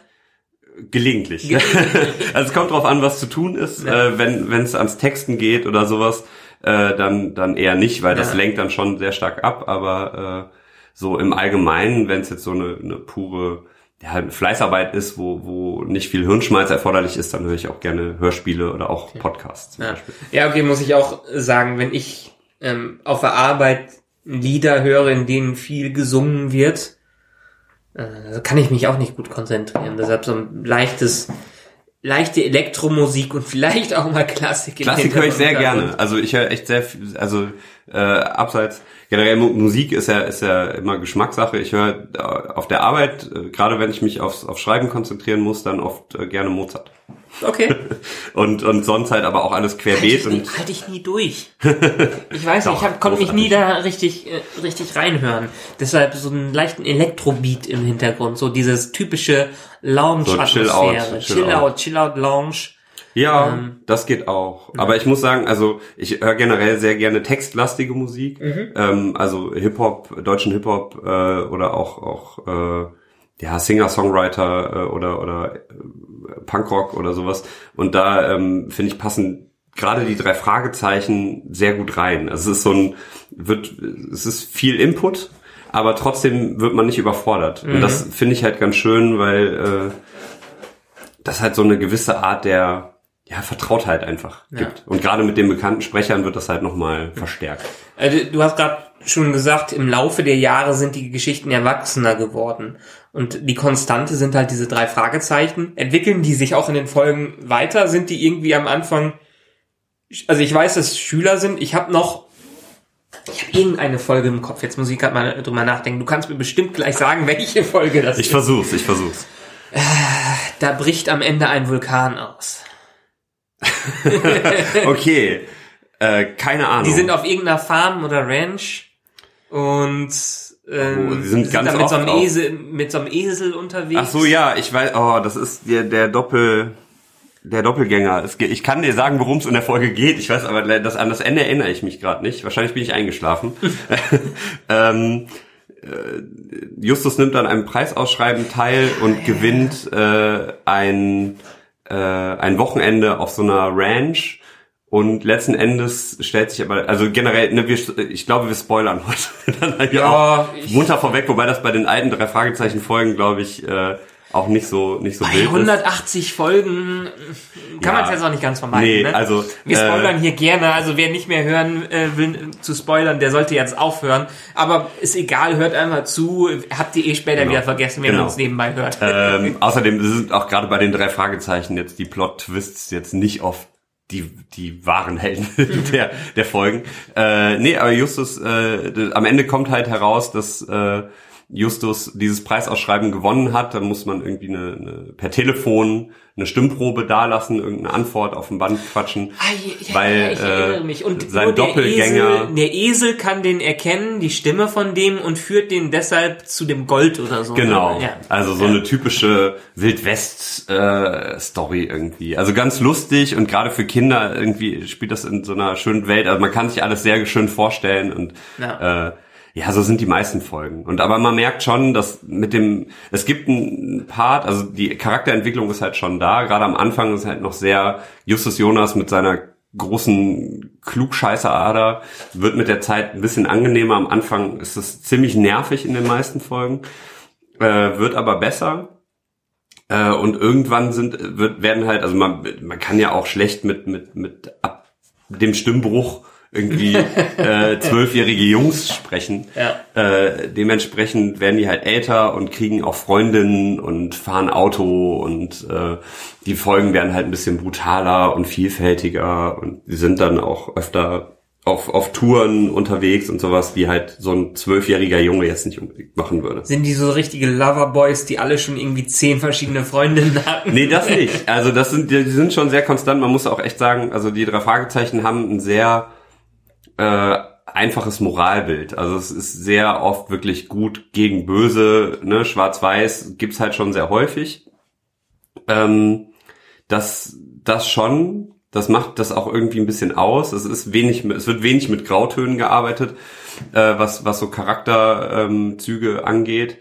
Gelegentlich. also es kommt drauf an, was zu tun ist. Ja. Äh, wenn wenn es ans Texten geht oder sowas, äh, dann dann eher nicht, weil das Ja. lenkt dann schon sehr stark ab. Aber äh, so im Allgemeinen, wenn es jetzt so eine, eine pure ja, halt Fleißarbeit ist, wo, wo nicht viel Hirnschmalz erforderlich ist, dann höre ich auch gerne Hörspiele oder auch Podcasts zum Ja. Beispiel. ja, okay, muss ich auch sagen, wenn ich ähm, auf der Arbeit Lieder höre, in denen viel gesungen wird, äh, kann ich mich auch nicht gut konzentrieren. Deshalb so ein leichtes, leichte Elektromusik und vielleicht auch mal Klassik. Klassik höre ich sehr gerne. Also ich höre echt sehr viel, also äh, abseits generell Mu- Musik ist ja ist ja immer Geschmackssache. Ich höre äh, auf der Arbeit, äh, gerade wenn ich mich aufs auf Schreiben konzentrieren muss, dann oft äh, gerne Mozart. Okay. Und und sonst halt aber auch alles Halte querbeet ich, nie- und halt ich nie durch. Ich weiß nicht, ich hab, konnte mich nie da richtig, äh, richtig reinhören. Deshalb so einen leichten Elektrobeat im Hintergrund, so dieses typische Lounge-Atmosphäre. So Chill-Out, Chill-Out, Chill-Out-Lounge. Ja, Ähm, das geht auch. Aber ich muss sagen, also ich höre generell sehr gerne textlastige Musik, ähm, also Hip Hop, deutschen Hip Hop äh, oder auch auch äh, ja Singer-Songwriter äh, oder oder äh, Punkrock oder sowas. Und da ähm, finde ich passen gerade die drei Fragezeichen sehr gut rein. Also es ist so ein wird es ist viel Input, aber trotzdem wird man nicht überfordert. Und das finde ich halt ganz schön, weil äh, das halt so eine gewisse Art der ja, Vertrautheit einfach gibt. Und gerade mit den bekannten Sprechern wird das halt nochmal verstärkt. Äh, du- hast gerade schon gesagt, im Laufe der Jahre sind die Geschichten erwachsener geworden. Und die Konstante sind halt diese drei Fragezeichen. Entwickeln die sich auch in den Folgen weiter? Sind die irgendwie am Anfang... Also ich weiß, dass Schüler sind. Ich habe noch... Ich habe irgendeine Folge im Kopf. Jetzt muss ich gerade mal drüber nachdenken. Du kannst mir bestimmt gleich sagen, welche Folge das Ich ist. versuch's, ich versuch's. Da bricht am Ende ein Vulkan aus. Okay, äh, keine Ahnung. Die sind auf irgendeiner Farm oder Ranch und ähm, Oh, die sind ganz da mit so, einem Esel, mit so einem Esel unterwegs. Ach so, ja, ich weiß, oh, das ist der, der Doppel, der Doppelgänger. Es, ich kann dir sagen, worum es in der Folge geht. Ich weiß aber, das, an das Ende erinnere ich mich gerade nicht. Wahrscheinlich bin ich eingeschlafen. ähm, äh, Justus nimmt an einem Preisausschreiben teil und gewinnt äh, ein, äh, ein Wochenende auf so einer Ranch. Und letzten Endes stellt sich aber, also generell, ne, wir, ich glaube, wir spoilern heute dann halt Ja, auch munter vorweg, wobei das bei den alten drei Fragezeichen Folgen, glaube ich, äh, auch nicht so nicht so Bei wild ist. 180 Folgen kann Ja. man es jetzt auch nicht ganz vermeiden. Nee, ne? also, wir äh, spoilern hier gerne. Also wer nicht mehr hören äh, will äh, zu spoilern, der sollte jetzt aufhören. Aber ist egal, hört einfach zu. Habt ihr eh später Genau. wieder vergessen, wenn Genau. ihr uns nebenbei hört. Ähm, außerdem sind auch gerade bei den drei Fragezeichen jetzt die Plot-Twists jetzt nicht auf die, die wahren Helden der, der Folgen. Äh, nee, aber Justus, äh, am Ende kommt halt heraus, dass äh, Justus dieses Preisausschreiben gewonnen hat, dann muss man irgendwie eine, eine per Telefon eine Stimmprobe dalassen, irgendeine Antwort auf dem Band quatschen, Ah, ja, weil ja, ich erinnere äh, mich. Und sein nur der Doppelgänger Esel, der Esel kann den erkennen, die Stimme von dem und führt den deshalb zu dem Gold oder so. Genau. Ja. Also so eine typische Wildwest-Story irgendwie. Also ganz lustig und gerade für Kinder irgendwie spielt das in so einer schönen Welt. Also man kann sich alles sehr schön vorstellen und äh, ja, so sind die meisten Folgen. Und aber man merkt schon, dass mit dem, es gibt einen Part, also die Charakterentwicklung ist halt schon da. Gerade am Anfang ist halt noch sehr Justus Jonas mit seiner großen Klugscheißerader wird mit der Zeit ein bisschen angenehmer. Am Anfang ist es ziemlich nervig in den meisten Folgen, äh, wird aber besser. Äh, und irgendwann sind wird werden halt, also man man kann ja auch schlecht mit mit mit ab dem Stimmbruch irgendwie äh, zwölfjährige Jungs sprechen. Ja. Äh, dementsprechend werden die halt älter und kriegen auch Freundinnen und fahren Auto und äh, die Folgen werden halt ein bisschen brutaler und vielfältiger und die sind dann auch öfter auf, auf Touren unterwegs und sowas, wie halt so ein zwölfjähriger Junge jetzt nicht unbedingt machen würde. Sind die so richtige Loverboys, die alle schon irgendwie zehn verschiedene Freundinnen hatten? Nee, das nicht. Also das sind, die sind schon sehr konstant. Man muss auch echt sagen, also die drei Fragezeichen haben ein sehr äh, einfaches Moralbild. Also es ist sehr oft wirklich gut gegen böse, ne, schwarz-weiß gibt's halt schon sehr häufig. Ähm, das, das schon, das macht das auch irgendwie ein bisschen aus. Es ist wenig, es wird wenig mit Grautönen gearbeitet, äh, was, was so Charakterzüge ähm, angeht.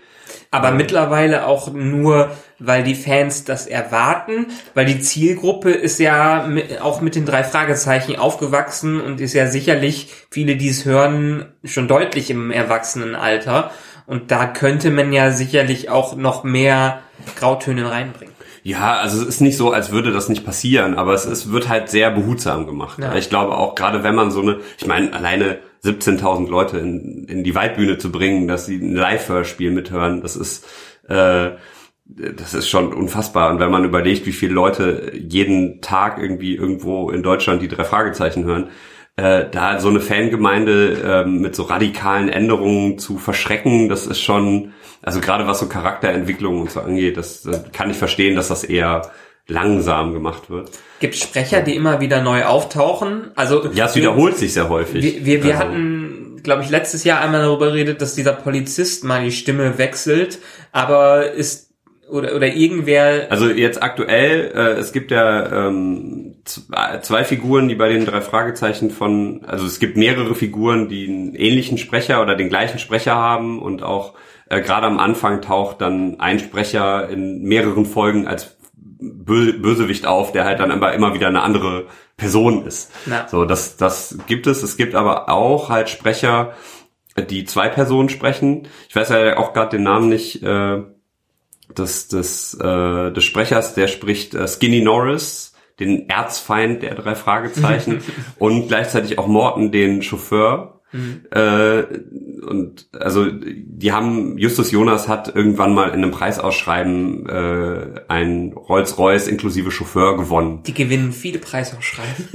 Aber mittlerweile auch nur, weil die Fans das erwarten, weil die Zielgruppe ist ja mit, auch mit den drei Fragezeichen aufgewachsen und ist ja sicherlich viele, die es hören, schon deutlich im Erwachsenenalter. Und da könnte man ja sicherlich auch noch mehr Grautöne reinbringen. Ja, also es ist nicht so, als würde das nicht passieren, aber es ist, wird halt sehr behutsam gemacht. Ja. Ich glaube auch, gerade wenn man so eine, ich meine, alleine 17.000 Leute in, in die Waldbühne zu bringen, dass sie ein Live-Hörspiel mithören, das ist, äh, das ist schon unfassbar. Und wenn man überlegt, wie viele Leute jeden Tag irgendwie irgendwo in Deutschland die drei Fragezeichen hören, äh, da so eine Fangemeinde ähm, mit so radikalen Änderungen zu verschrecken, das ist schon, also gerade was so Charakterentwicklung und so angeht, das, das kann ich verstehen, dass das eher langsam gemacht wird. Gibt Sprecher, die immer wieder neu auftauchen? Also Ja, es wiederholt sich sehr häufig. Wir, wir, wir Also- hatten, glaube ich, letztes Jahr einmal darüber geredet, dass dieser Polizist mal die Stimme wechselt, aber ist oder oder irgendwer Also jetzt aktuell, äh, es gibt ja ähm, zwei, Figuren, die bei den drei Fragezeichen von, also es gibt mehrere Figuren, die einen ähnlichen Sprecher oder den gleichen Sprecher haben und auch äh, gerade am Anfang taucht dann ein Sprecher in mehreren Folgen als Bö Bösewicht auf, der halt dann aber immer wieder eine andere Person ist. Ja. So, das, das gibt es. Es gibt aber auch halt Sprecher, die zwei Personen sprechen. Ich weiß ja auch gerade den Namen nicht. Äh, des, des, äh, des Sprechers, der spricht äh, Skinny Norris, den Erzfeind der drei Fragezeichen und gleichzeitig auch Morton, den Chauffeur. Äh, und also die haben, Justus Jonas hat irgendwann mal in einem Preisausschreiben äh, ein Rolls-Royce inklusive Chauffeur gewonnen. die gewinnen viele Preisausschreiben.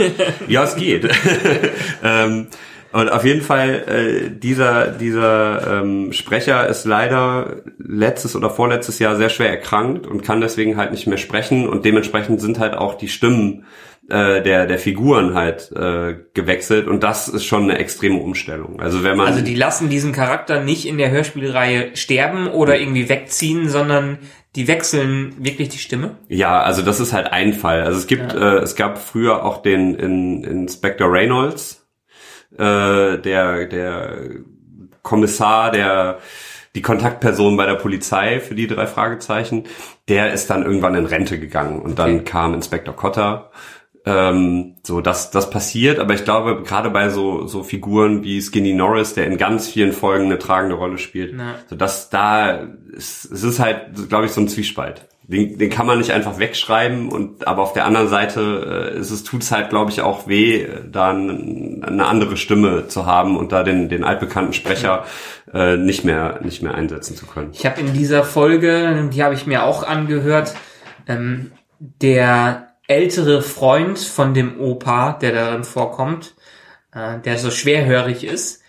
Ja, es geht. ähm, und auf jeden Fall, äh, dieser, dieser ähm, Sprecher ist leider letztes oder vorletztes Jahr sehr schwer erkrankt und kann deswegen halt nicht mehr sprechen und dementsprechend sind halt auch die Stimmen äh, der, der Figuren halt äh, gewechselt und das ist schon eine extreme Umstellung. Also wenn man Also die lassen diesen Charakter nicht in der Hörspielreihe sterben oder irgendwie wegziehen, sondern die wechseln wirklich die Stimme. Ja, also das ist halt ein Fall. Also es gibt, äh, es gab früher auch den in, Inspector Reynolds, äh, der der Kommissar, der die Kontaktperson bei der Polizei für die drei Fragezeichen, der ist dann irgendwann in Rente gegangen und dann Okay. kam Inspector Cotter. Ähm, so, das, das passiert, aber ich glaube, gerade bei so, so Figuren wie Skinny Norris, der in ganz vielen Folgen eine tragende Rolle spielt, Ja. so dass da, es, es ist halt, glaube ich, so ein Zwiespalt. Den, den kann man nicht einfach wegschreiben und aber auf der anderen Seite äh, ist es tut's halt glaube ich auch weh äh, da eine andere Stimme zu haben und da den den altbekannten Sprecher äh, nicht mehr nicht mehr einsetzen zu können. Ich habe in dieser Folge, die habe ich mir auch angehört, ähm, der ältere Freund von dem Opa, der darin vorkommt, äh, der so schwerhörig ist.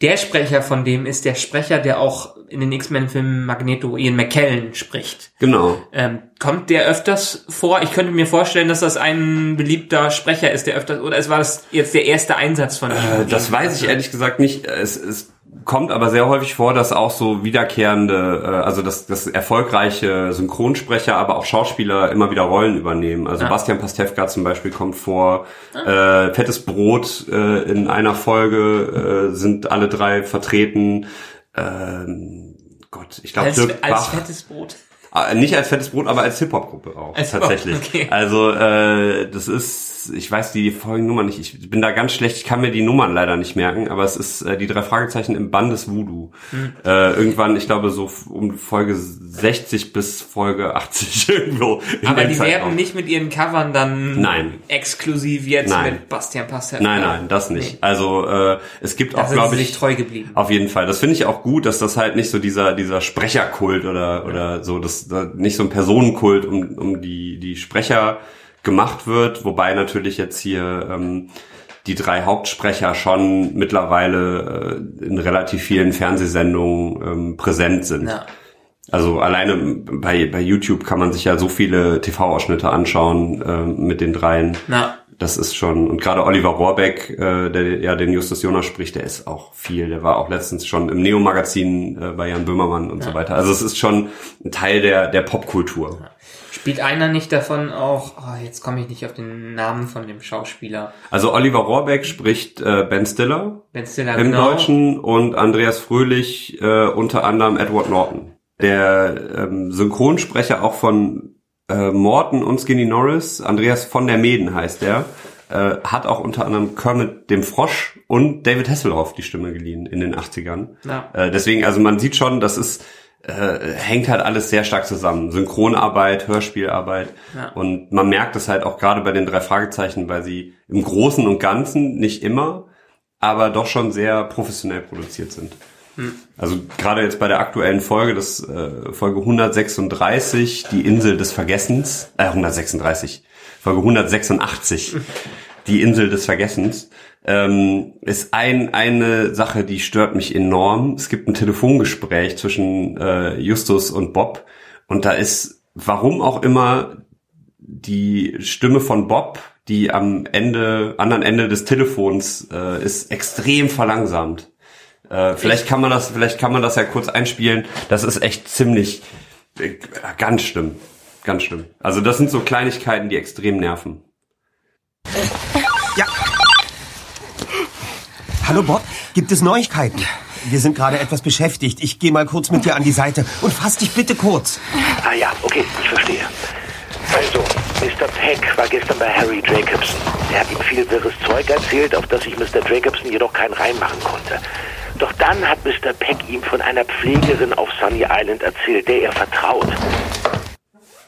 Der Sprecher von dem ist der Sprecher, der auch in den X-Men-Filmen Magneto Ian McKellen spricht. Genau. Ähm, kommt der öfters vor? Ich könnte mir vorstellen, dass das ein beliebter Sprecher ist, der öfters, oder es war das jetzt der erste Einsatz von ihm? Äh, das weiß ich ehrlich gesagt nicht. Es, es kommt aber sehr häufig vor, dass auch so wiederkehrende, äh, also dass, dass erfolgreiche Synchronsprecher, aber auch Schauspieler immer wieder Rollen übernehmen. Also Ah. Bastian Pastewka zum Beispiel kommt vor, äh, Fettes Brot äh, in einer Folge äh, sind alle drei vertreten. Ähm, Gott, ich glaube als, Dirk als Bach. fettes Brot. Ah, Nicht als fettes Brot, aber als Hip-Hop-Gruppe auch. Als- tatsächlich. okay. Also äh, das ist, ich weiß die Folgennummer nicht, ich bin da ganz schlecht, ich kann mir die Nummern leider nicht merken, aber es ist äh, die drei Fragezeichen im Band des Voodoo. Hm. Äh, irgendwann, ich glaube so um Folge 60 bis Folge 80 irgendwo. Aber die Zeitraum. werben nicht mit ihren Covern dann Nein. exklusiv jetzt Nein. mit Bastian Pastewka. Nein, nein, das nicht. Nee. Also äh, es gibt Da auch, glaube ich, treu geblieben. Auf jeden Fall. Das finde ich auch gut, dass das halt nicht so dieser dieser Sprecherkult oder oder so, dass da nicht so ein Personenkult um um die die Sprecher gemacht wird, wobei natürlich jetzt hier ähm, die drei Hauptsprecher schon mittlerweile äh, in relativ vielen Fernsehsendungen ähm, präsent sind. Ja. Also alleine bei bei YouTube kann man sich ja so viele TV-Ausschnitte anschauen ähm, mit den dreien. Na, Das ist schon, und gerade Oliver Rohrbeck, äh, der ja den Justus Jonas spricht, der ist auch viel. Der war auch letztens schon im Neo-Magazin äh, bei Jan Böhmermann und so weiter. Also es ist schon ein Teil der, der Popkultur. spielt einer nicht davon auch, oh, jetzt komme ich nicht auf den Namen von dem Schauspieler. Also Oliver Rohrbeck spricht äh, Ben Stiller Ben Stiller, im genau. Deutschen und Andreas Fröhlich äh, unter anderem Edward Norton. Der ähm, Synchronsprecher auch von äh, Morton und Skinny Norris, Andreas von der Meden heißt der, äh, hat auch unter anderem Kermit dem Frosch und David Hasselhoff die Stimme geliehen in den 80ern. Ja. Äh, deswegen, also man sieht schon, das ist äh, hängt halt alles sehr stark zusammen. Synchronarbeit, Hörspielarbeit. Ja. Und man merkt es halt auch gerade bei den drei Fragezeichen, weil sie im Großen und Ganzen nicht immer, aber doch schon sehr professionell produziert sind. Also gerade jetzt bei der aktuellen Folge, das äh, Folge 136, die Insel des Vergessens, äh 136, Folge 186, die Insel des Vergessens, ähm, ist ein eine Sache, die stört mich enorm. Es gibt ein Telefongespräch zwischen äh, Justus und Bob und da ist, warum auch immer, die Stimme von Bob, die am Ende, anderen Ende des Telefons äh, ist, extrem verlangsamt. Äh, vielleicht kann man das, vielleicht kann man das ja kurz einspielen. Das ist echt ziemlich äh, ganz schlimm, ganz schlimm. Also das sind so Kleinigkeiten, die extrem nerven. Ja. Hallo Bob, gibt es Neuigkeiten? Wir sind gerade etwas beschäftigt. Ich gehe mal kurz mit dir an die Seite und fass dich bitte kurz. Ah ja, okay, ich verstehe. Also, Mr. Peck war gestern bei Harry Jacobson. Er hat ihm viel wirres Zeug erzählt, auf das sich Mr. Jacobson jedoch keinen Reim machen konnte. Doch dann hat Mr. Peck ihm von einer Pflegerin auf Sunny Island erzählt, der er vertraut.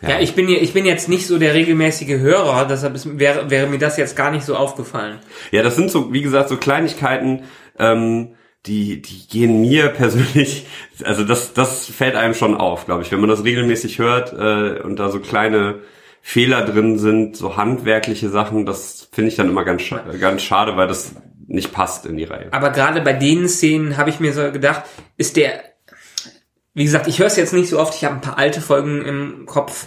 Ja, ich bin, hier- ich bin jetzt nicht so der regelmäßige Hörer, deshalb ist, wäre, wäre mir das jetzt gar nicht so aufgefallen. Ja, das sind so, wie gesagt, so Kleinigkeiten, ähm, die, die gehen mir persönlich, also das, das fällt einem schon auf, glaube ich, wenn man das regelmäßig hört äh, und da so kleine Fehler drin sind, so handwerkliche Sachen, das finde ich dann immer ganz, scha ganz schade, weil das nicht passt in die Reihe. Aber gerade bei den Szenen habe ich mir so gedacht, ist der, wie gesagt, ich höre es jetzt nicht so oft, ich habe ein paar alte Folgen im Kopf.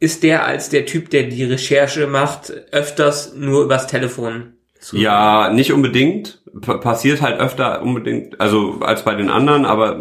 Ist der als der Typ, der die Recherche macht, öfters nur übers Telefon zu Ja, nicht unbedingt. P passiert halt öfter unbedingt, also als bei den anderen, aber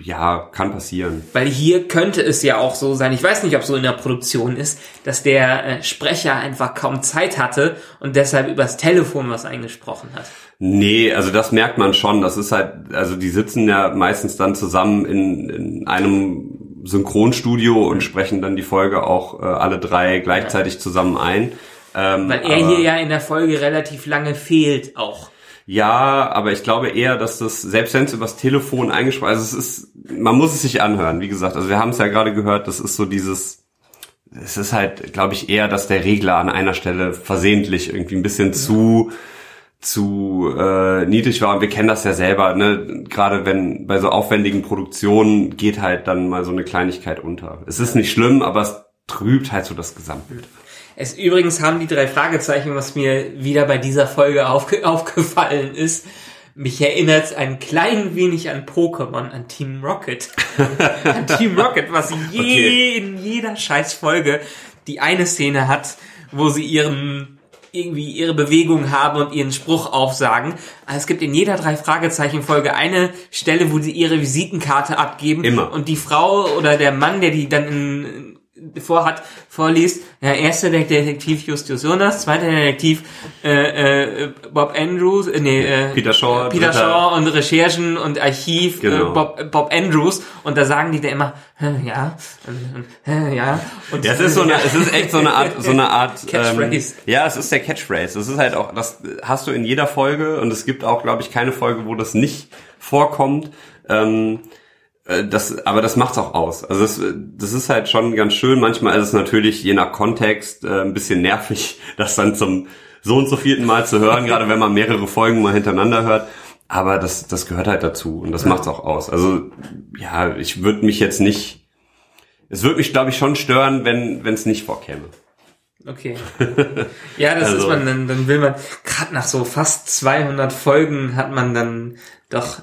ja, kann passieren. Weil hier könnte es ja auch so sein, ich weiß nicht, ob so in der Produktion ist, dass der äh, Sprecher einfach kaum Zeit hatte und deshalb übers Telefon was eingesprochen hat. Nee, also das merkt man schon. Das ist halt, also die sitzen ja meistens dann zusammen in, in einem Synchronstudio und sprechen dann die Folge auch äh, alle drei gleichzeitig zusammen ein. Ähm, Weil er hier ja in der Folge relativ lange fehlt auch. Ja, aber ich glaube eher, dass das, selbst wenn es übers Telefon eingesprochen, also es ist, man muss es sich anhören, wie gesagt. Also wir haben es ja gerade gehört, das ist so dieses, es ist halt, glaube ich, eher, dass der Regler an einer Stelle versehentlich irgendwie ein bisschen zu zu äh, niedrig war und wir kennen das ja selber, ne? Gerade wenn bei so aufwendigen Produktionen geht halt dann mal so eine Kleinigkeit unter. Es ist nicht schlimm, aber es trübt halt so das Gesamtbild. Es übrigens haben die drei Fragezeichen, was mir wieder bei dieser Folge aufge aufgefallen ist. Mich erinnert es ein klein wenig an Pokémon, an Team Rocket. an Team Rocket, was je Okay. in jeder scheiß Folge die eine Szene hat, wo sie ihren irgendwie ihre Bewegung haben und ihren Spruch aufsagen. Aber Es gibt in jeder drei Fragezeichen Folge eine Stelle, wo sie ihre Visitenkarte abgeben Immer. und die Frau oder der Mann, der die dann in, vorhat, vorliest, ja, erster Detektiv Justus Jonas, zweiter Detektiv äh, äh, Bob Andrews, äh, nee, äh, Peter Shaw, Peter dritter- Shaw und Recherchen und Archiv Genau. äh, Bob, Bob Andrews und da sagen die da immer, ja, äh, äh, ja. Und Ja, es ist so eine, es ist echt so eine Art, so eine Art. Ähm, Catchphrase. ja, es ist der Catchphrase. Es ist halt auch, das hast du in jeder Folge und es gibt auch, glaube ich, keine Folge, wo das nicht vorkommt. Ähm, äh, das, aber das macht's auch aus. Also das, das ist halt schon ganz schön. Manchmal ist es natürlich je nach Kontext äh, ein bisschen nervig, das dann zum so und so vierten Mal zu hören, gerade wenn man mehrere Folgen mal hintereinander hört. Aber das, das gehört halt dazu und das macht's auch aus. Also ja, ich würde mich jetzt nicht es würde mich, glaube ich, schon stören, wenn wenn es nicht vorkäme. Okay. Ja, das Also- ist man, dann, dann will man, gerade nach so fast 200 Folgen hat man dann doch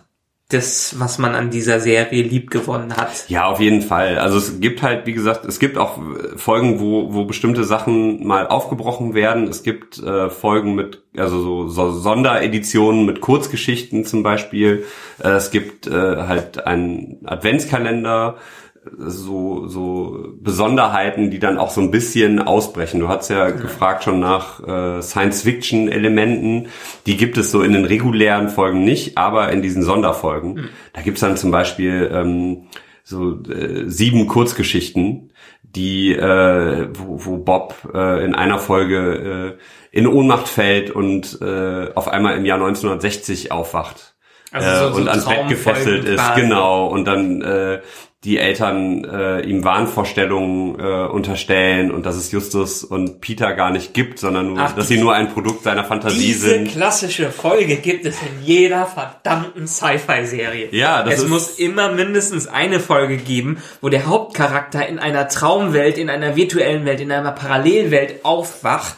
das, was man an dieser Serie lieb gewonnen hat. Ja, auf jeden Fall. Also es gibt halt, wie gesagt, es gibt auch äh, Folgen, wo, wo bestimmte Sachen mal aufgebrochen werden. Es gibt äh, Folgen mit, also so, so Sondereditionen mit Kurzgeschichten zum Beispiel. Äh, es gibt äh, halt einen Adventskalender, so, so Besonderheiten, die dann auch so ein bisschen ausbrechen. Du hast ja gefragt schon nach äh, Science-Fiction-Elementen. Die gibt es so in den regulären Folgen nicht, aber in diesen Sonderfolgen. Da gibt's dann zum Beispiel ähm, so äh, sieben Kurzgeschichten, die äh, wo, wo Bob äh, in einer Folge äh, in Ohnmacht fällt und äh, auf einmal im Jahr 1960 aufwacht Also äh, so- so und ans Bett gefesselt ist, quasi. genau, und dann äh, die Eltern äh, ihm Wahnvorstellungen äh, unterstellen und dass es Justus und Peter gar nicht gibt, sondern nur, Ach, dass sie nur ein Produkt seiner Fantasie Diese sind. klassische Folge gibt es in jeder verdammten Sci-Fi-Serie. Ja, das Es ist- muss immer mindestens eine Folge geben, wo der Hauptcharakter in einer Traumwelt, in einer virtuellen Welt, in einer Parallelwelt aufwacht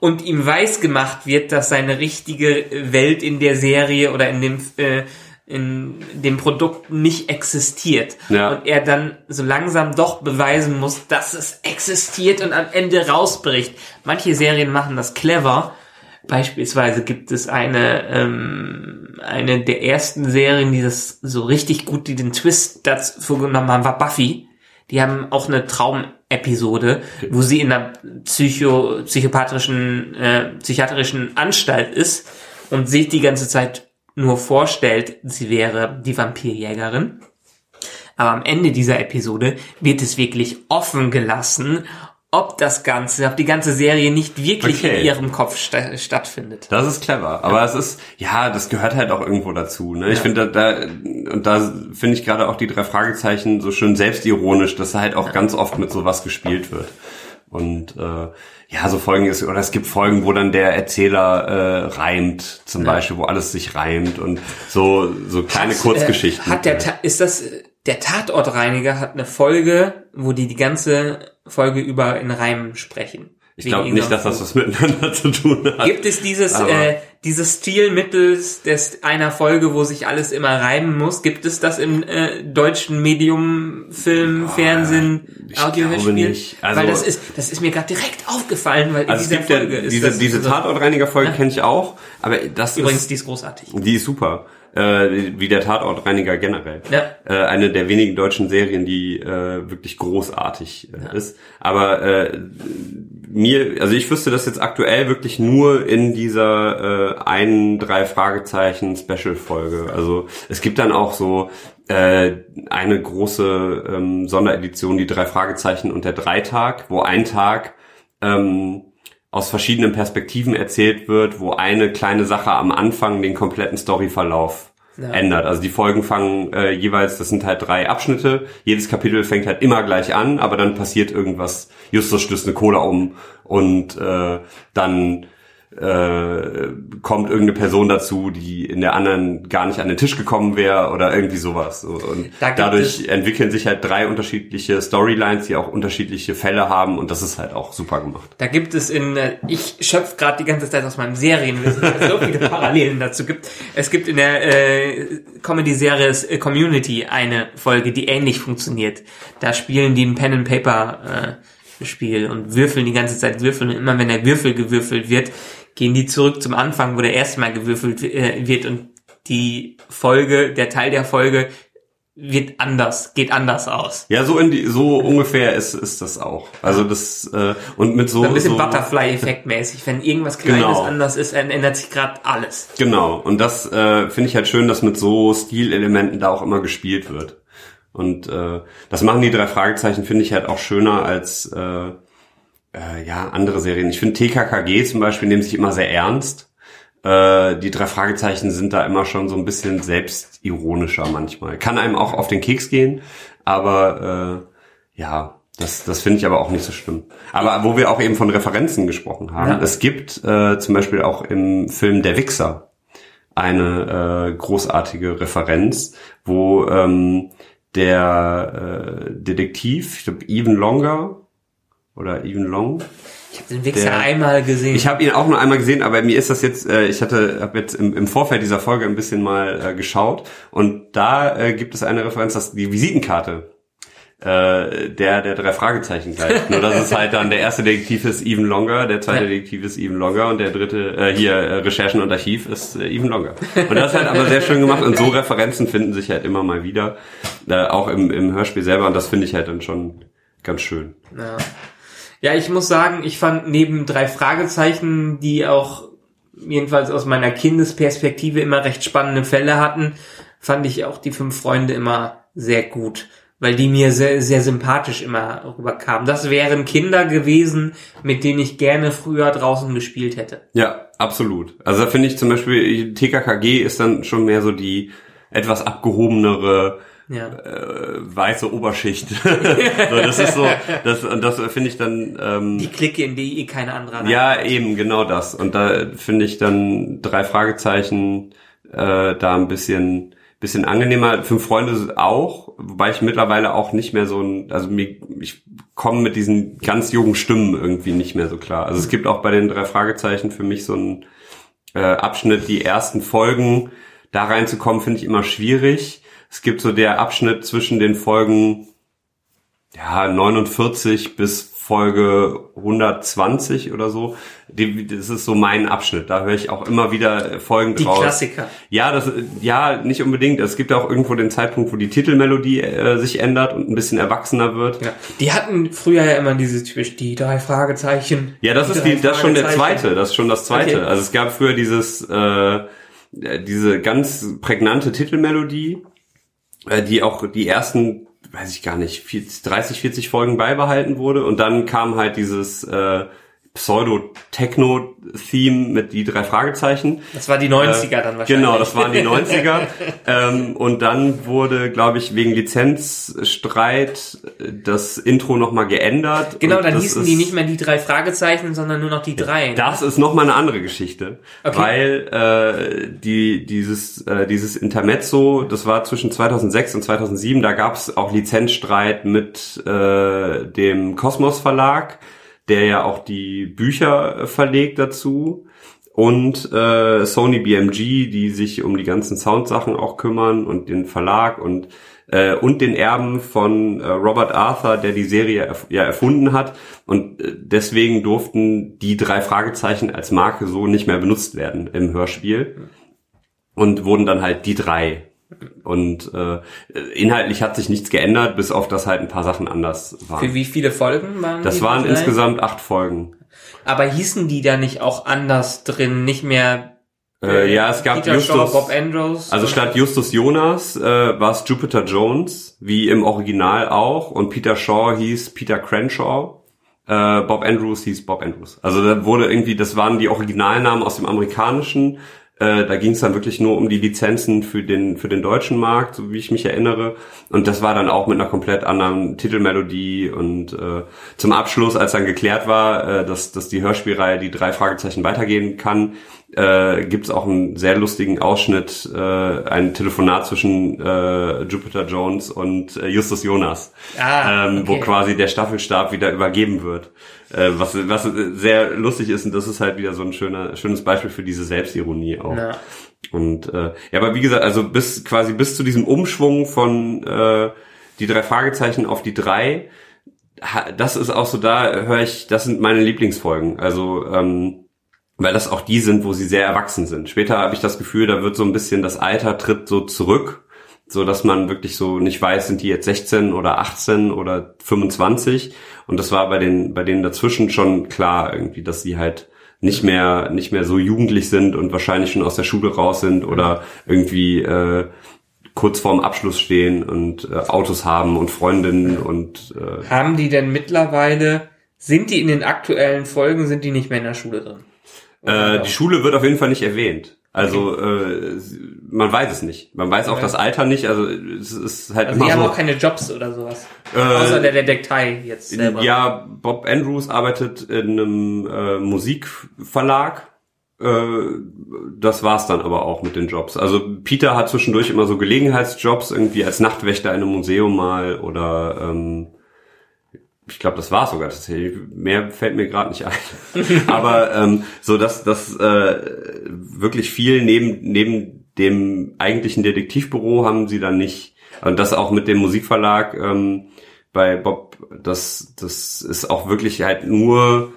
und ihm weiß gemacht wird, dass seine richtige Welt in der Serie oder in dem äh, in dem Produkt nicht existiert. Ja. Und er dann so langsam doch beweisen muss, dass es existiert und am Ende rausbricht. Manche Serien machen das clever. Beispielsweise gibt es eine, ähm, eine der ersten Serien, die das so richtig gut, die den Twist dazu genommen haben, war Buffy. Die haben auch eine Traumepisode, wo sie in einer psycho, psychopathischen, äh, psychiatrischen Anstalt ist und sich die ganze Zeit nur vorstellt, sie wäre die Vampirjägerin. Aber am Ende dieser Episode wird es wirklich offen gelassen, ob das Ganze, ob die ganze Serie nicht wirklich Okay. in ihrem Kopf sta stattfindet. Das ist clever, aber es ist, ja, das gehört halt auch irgendwo dazu. Ne? Ich finde, da, da, und da finde ich gerade auch die drei Fragezeichen so schön selbstironisch, dass da halt auch ganz oft mit sowas gespielt wird. Und äh, ja, so Folgen ist, oder es gibt Folgen, wo dann der Erzähler äh, reimt, zum Beispiel, wo alles sich reimt und so so kleine Hat, Kurzgeschichten. Äh, hat der, Ta- ist das, äh, der Tatortreiniger hat eine Folge, wo die die ganze Folge über in Reimen sprechen. ich glaube nicht, dass das was miteinander zu tun hat. Gibt es dieses, Aber- äh, dieses Stilmittels des einer Folge, wo sich alles immer reimen muss? Gibt es das im äh, deutschen Medium, Film, Fernsehen, ich Audiohörspiel? Also- weil das ist, das ist mir gerade direkt aufgefallen, weil in Also es dieser gibt ja Folge ist diese, das diese so- Tatortreiniger-Folge kenne ich auch, aber das Übrigens, ist, die ist großartig. die ist super. Äh, wie der Tatortreiniger generell. Ja. Äh, eine der wenigen deutschen Serien, die äh, wirklich großartig äh, ist. Aber äh, mir, also ich wüsste das jetzt aktuell wirklich nur in dieser äh, einen drei Fragezeichen Special Folge. Also es gibt dann auch so äh, eine große ähm, Sonderedition, die drei Fragezeichen und der Dreitag, wo ein Tag ähm, aus verschiedenen Perspektiven erzählt wird, wo eine kleine Sache am Anfang den kompletten Storyverlauf Ja. ändert. Also die Folgen fangen äh, jeweils, das sind halt drei Abschnitte, jedes Kapitel fängt halt immer gleich an, aber dann passiert irgendwas, Justus stößt eine Cola um und äh, dann äh, kommt irgendeine Person dazu, die in der anderen gar nicht an den Tisch gekommen wäre oder irgendwie sowas. So, Und Da dadurch entwickeln sich halt drei unterschiedliche Storylines, die auch unterschiedliche Fälle haben und das ist halt auch super gemacht. Da gibt es in, äh, ich schöpfe gerade die ganze Zeit aus meinem Serienwissen, weil es so viele Parallelen dazu gibt. Es gibt in der äh, Comedy-Serie äh, Community eine Folge, die ähnlich funktioniert. Da spielen die ein Pen and Paper äh, Spiel und würfeln die ganze Zeit würfeln und immer wenn der Würfel gewürfelt wird, gehen die zurück zum Anfang, wo der erste Mal gewürfelt äh, wird und die Folge, der Teil der Folge wird anders, geht anders aus. Ja, so in die, so ungefähr ist, ist das auch. Also das äh, und mit so So ein bisschen so, Butterfly-Effekt mäßig. Wenn irgendwas Kleines Genau. anders ist, dann ändert sich gerade alles. Genau. Und das äh, finde ich halt schön, dass mit so Stilelementen da auch immer gespielt wird. Und äh, das machen die drei Fragezeichen finde ich halt auch schöner als äh, äh, ja andere Serien. Ich finde TKKG zum Beispiel nehmen sich immer sehr ernst. Äh, die drei Fragezeichen sind da immer schon so ein bisschen selbstironischer manchmal. Kann einem auch auf den Keks gehen, aber äh, ja, das, das finde ich aber auch nicht so schlimm. Aber wo wir auch eben von Referenzen gesprochen haben, Ja. es gibt äh, zum Beispiel auch im Film Der Wichser eine äh, großartige Referenz, wo ähm, der äh, Detektiv, ich glaube Even Longer oder Even Long, Ich habe den Wichser Der- einmal gesehen. ich habe ihn auch nur einmal gesehen, aber mir ist das jetzt, äh, ich hatte, habe jetzt im, im Vorfeld dieser Folge ein bisschen mal äh, geschaut und da äh, gibt es eine Referenz, dass die Visitenkarte äh, der der drei Fragezeichen gleich. Nur dass es halt dann der erste Detektiv ist Even Longer, der zweite. Detektiv ist Even Longer und der dritte äh, hier äh, Recherchen und Archiv ist äh, Even Longer. Und das ist halt aber sehr schön gemacht und so Referenzen finden sich halt immer mal wieder, äh, auch im, im Hörspiel selber und das finde ich halt dann schon ganz schön. ja. Ja, ich muss sagen, ich fand neben drei Fragezeichen, die auch jedenfalls aus meiner Kindesperspektive immer recht spannende Fälle hatten, fand ich auch die fünf Freunde immer sehr gut. Weil die mir sehr, sehr sympathisch immer rüberkamen. Das wären Kinder gewesen, mit denen ich gerne früher draußen gespielt hätte. Ja, absolut. Also da finde ich zum Beispiel, TKKG ist dann schon mehr so die etwas abgehobenere Ja. äh, weiße Oberschicht. so, das ist so, das, und das finde ich dann, ähm, Die Clique, in die eh keine andere ja, eben, genau das. Und da finde ich dann drei Fragezeichen äh, da ein bisschen bisschen angenehmer. Fünf Freunde auch, wobei ich mittlerweile auch nicht mehr so ein, also mir, ich komme mit diesen ganz jungen Stimmen irgendwie nicht mehr so klar. Also es gibt auch bei den drei Fragezeichen für mich so einen äh, Abschnitt, die ersten Folgen da reinzukommen, finde ich immer schwierig. Es gibt so der Abschnitt zwischen den Folgen ja, 49 bis Folge 120 oder so. Die, das ist so mein Abschnitt. Da höre ich auch immer wieder Folgen Die draus. Klassiker. Ja, das, ja, nicht unbedingt. Es gibt auch irgendwo den Zeitpunkt, wo die Titelmelodie äh, sich ändert und ein bisschen erwachsener wird. Ja. Die hatten früher ja immer diese typisch die drei Fragezeichen. Ja, das ist drei die, das ist schon der zweite. Das ist schon das zweite. Okay. Also es gab früher dieses, äh, diese ganz prägnante Titelmelodie, äh, die auch die ersten, weiß ich gar nicht, 40, 30, 40 Folgen beibehalten wurde. Und dann kam halt dieses äh, Pseudo-Techno-Theme mit die drei Fragezeichen. Das war die 90er dann wahrscheinlich. Genau, das waren die 90er. ähm, und dann wurde, glaube ich, wegen Lizenzstreit äh, das Intro nochmal geändert. Genau, dann hießen ist- die nicht mehr die drei Fragezeichen, sondern nur noch die drei. ne? das ist noch mal eine andere Geschichte, Okay. weil äh, die dieses äh, dieses Intermezzo, das war zwischen 2006 und 2007, da gab es auch Lizenzstreit mit äh, dem Kosmos Verlag, der ja auch die Bücher äh, verlegt dazu. Und äh, Sony BMG, die sich um die ganzen Soundsachen auch kümmern und den Verlag und äh, und den Erben von äh, Robert Arthur, der die Serie erf ja erfunden hat. Und äh, deswegen durften die drei Fragezeichen als Marke so nicht mehr benutzt werden im Hörspiel. Und wurden dann halt die drei und äh, inhaltlich hat sich nichts geändert, bis auf dass halt ein paar Sachen anders Für waren. wie viele Folgen waren Das die waren drei? insgesamt acht Folgen. Aber hießen die da nicht auch anders drin? Nicht mehr Äh, ja, es gab Peter Shaw, Justus, Bob Andrews? Also statt Justus Jonas äh, war es Jupiter Jones, wie im Original auch, und Peter Shaw hieß Peter Crenshaw. Äh, Bob Andrews hieß Bob Andrews. Also da wurde irgendwie, das waren die Originalnamen aus dem Amerikanischen Äh, da ging es dann wirklich nur um die Lizenzen für den für den deutschen Markt, so wie ich mich erinnere. Und das war dann auch mit einer komplett anderen Titelmelodie. Und äh, zum Abschluss, als dann geklärt war, äh, dass dass die Hörspielreihe die drei Fragezeichen weitergehen kann, äh, gibt es auch einen sehr lustigen Ausschnitt, äh, ein Telefonat zwischen äh, Jupiter Jones und äh, Justus Jonas, Ah, ähm, wo okay. quasi der Staffelstab wieder übergeben wird. Äh, was, was sehr lustig ist und das ist halt wieder so ein schöner, schönes Beispiel für diese Selbstironie auch. Ja. Und äh, ja, aber wie gesagt, also bis quasi bis zu diesem Umschwung von äh, die drei Fragezeichen auf die drei, das ist auch so da, höre ich, das sind meine Lieblingsfolgen. Also ähm, weil das auch die sind, wo sie sehr erwachsen sind. Später habe ich das Gefühl, da wird so ein bisschen das Alter tritt so zurück, so dass man wirklich so nicht weiß, sind die jetzt 16 oder 18 oder 25. Und das war bei den bei denen dazwischen schon klar irgendwie, dass sie halt nicht mehr nicht mehr so jugendlich sind und wahrscheinlich schon aus der Schule raus sind oder irgendwie äh, kurz vorm Abschluss stehen und äh, Autos haben und Freundinnen und äh, Haben die denn mittlerweile, sind die in den aktuellen Folgen, sind die nicht mehr in der Schule drin? Äh, die Schule wird auf jeden Fall nicht erwähnt. Also äh, man weiß es nicht. Man weiß auch Okay. das Alter nicht. Also es ist halt Also die immer haben so. auch keine Jobs oder sowas. Äh, Außer der Detektei jetzt selber. ja, Bob Andrews arbeitet in einem äh, Musikverlag. Äh, das war's dann aber auch mit den Jobs. Also Peter hat zwischendurch immer so Gelegenheitsjobs, irgendwie als Nachtwächter in einem Museum mal oder ähm, ich glaube, das war sogar tatsächlich. Mehr fällt mir gerade nicht ein. Aber ähm, so, dass das äh, wirklich viel neben neben dem eigentlichen Detektivbüro haben sie dann nicht. Und das auch mit dem Musikverlag ähm, bei Bob, das das ist auch wirklich halt nur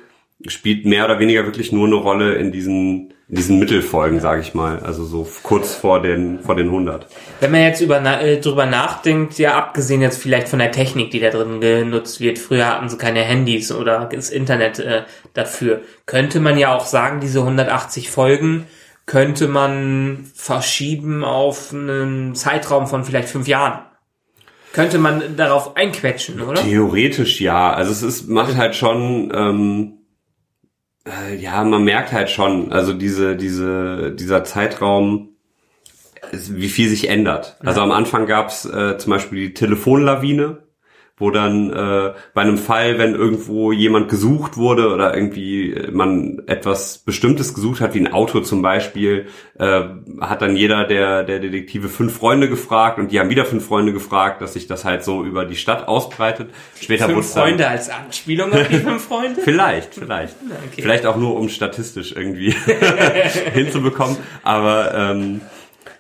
spielt mehr oder weniger wirklich nur eine Rolle in diesen in diesen Mittelfolgen, sage ich mal. Also so kurz vor den vor den 100. Wenn man jetzt über, äh, drüber nachdenkt, ja, abgesehen jetzt vielleicht von der Technik, die da drin genutzt wird, früher hatten sie keine Handys oder das Internet äh, dafür, könnte man ja auch sagen, diese 180 Folgen könnte man verschieben auf einen Zeitraum von vielleicht fünf Jahren. Könnte man darauf einquetschen, oder? Theoretisch ja. Also es ist, macht halt schon, ähm, äh, ja, man merkt halt schon, also diese, diese, dieser Zeitraum, wie viel sich ändert. Also am Anfang gab's äh, zum Beispiel die Telefonlawine, wo dann äh, bei einem Fall, wenn irgendwo jemand gesucht wurde oder irgendwie äh, man etwas Bestimmtes gesucht hat, wie ein Auto zum Beispiel, äh, hat dann jeder der, der Detektive fünf Freunde gefragt und die haben wieder fünf Freunde gefragt, dass sich das halt so über die Stadt ausbreitet. Später Fünf dann- Freunde als Anspielung auf die fünf Freunde? Vielleicht, vielleicht. Okay. Vielleicht auch nur, um statistisch irgendwie hinzubekommen. Aber ähm,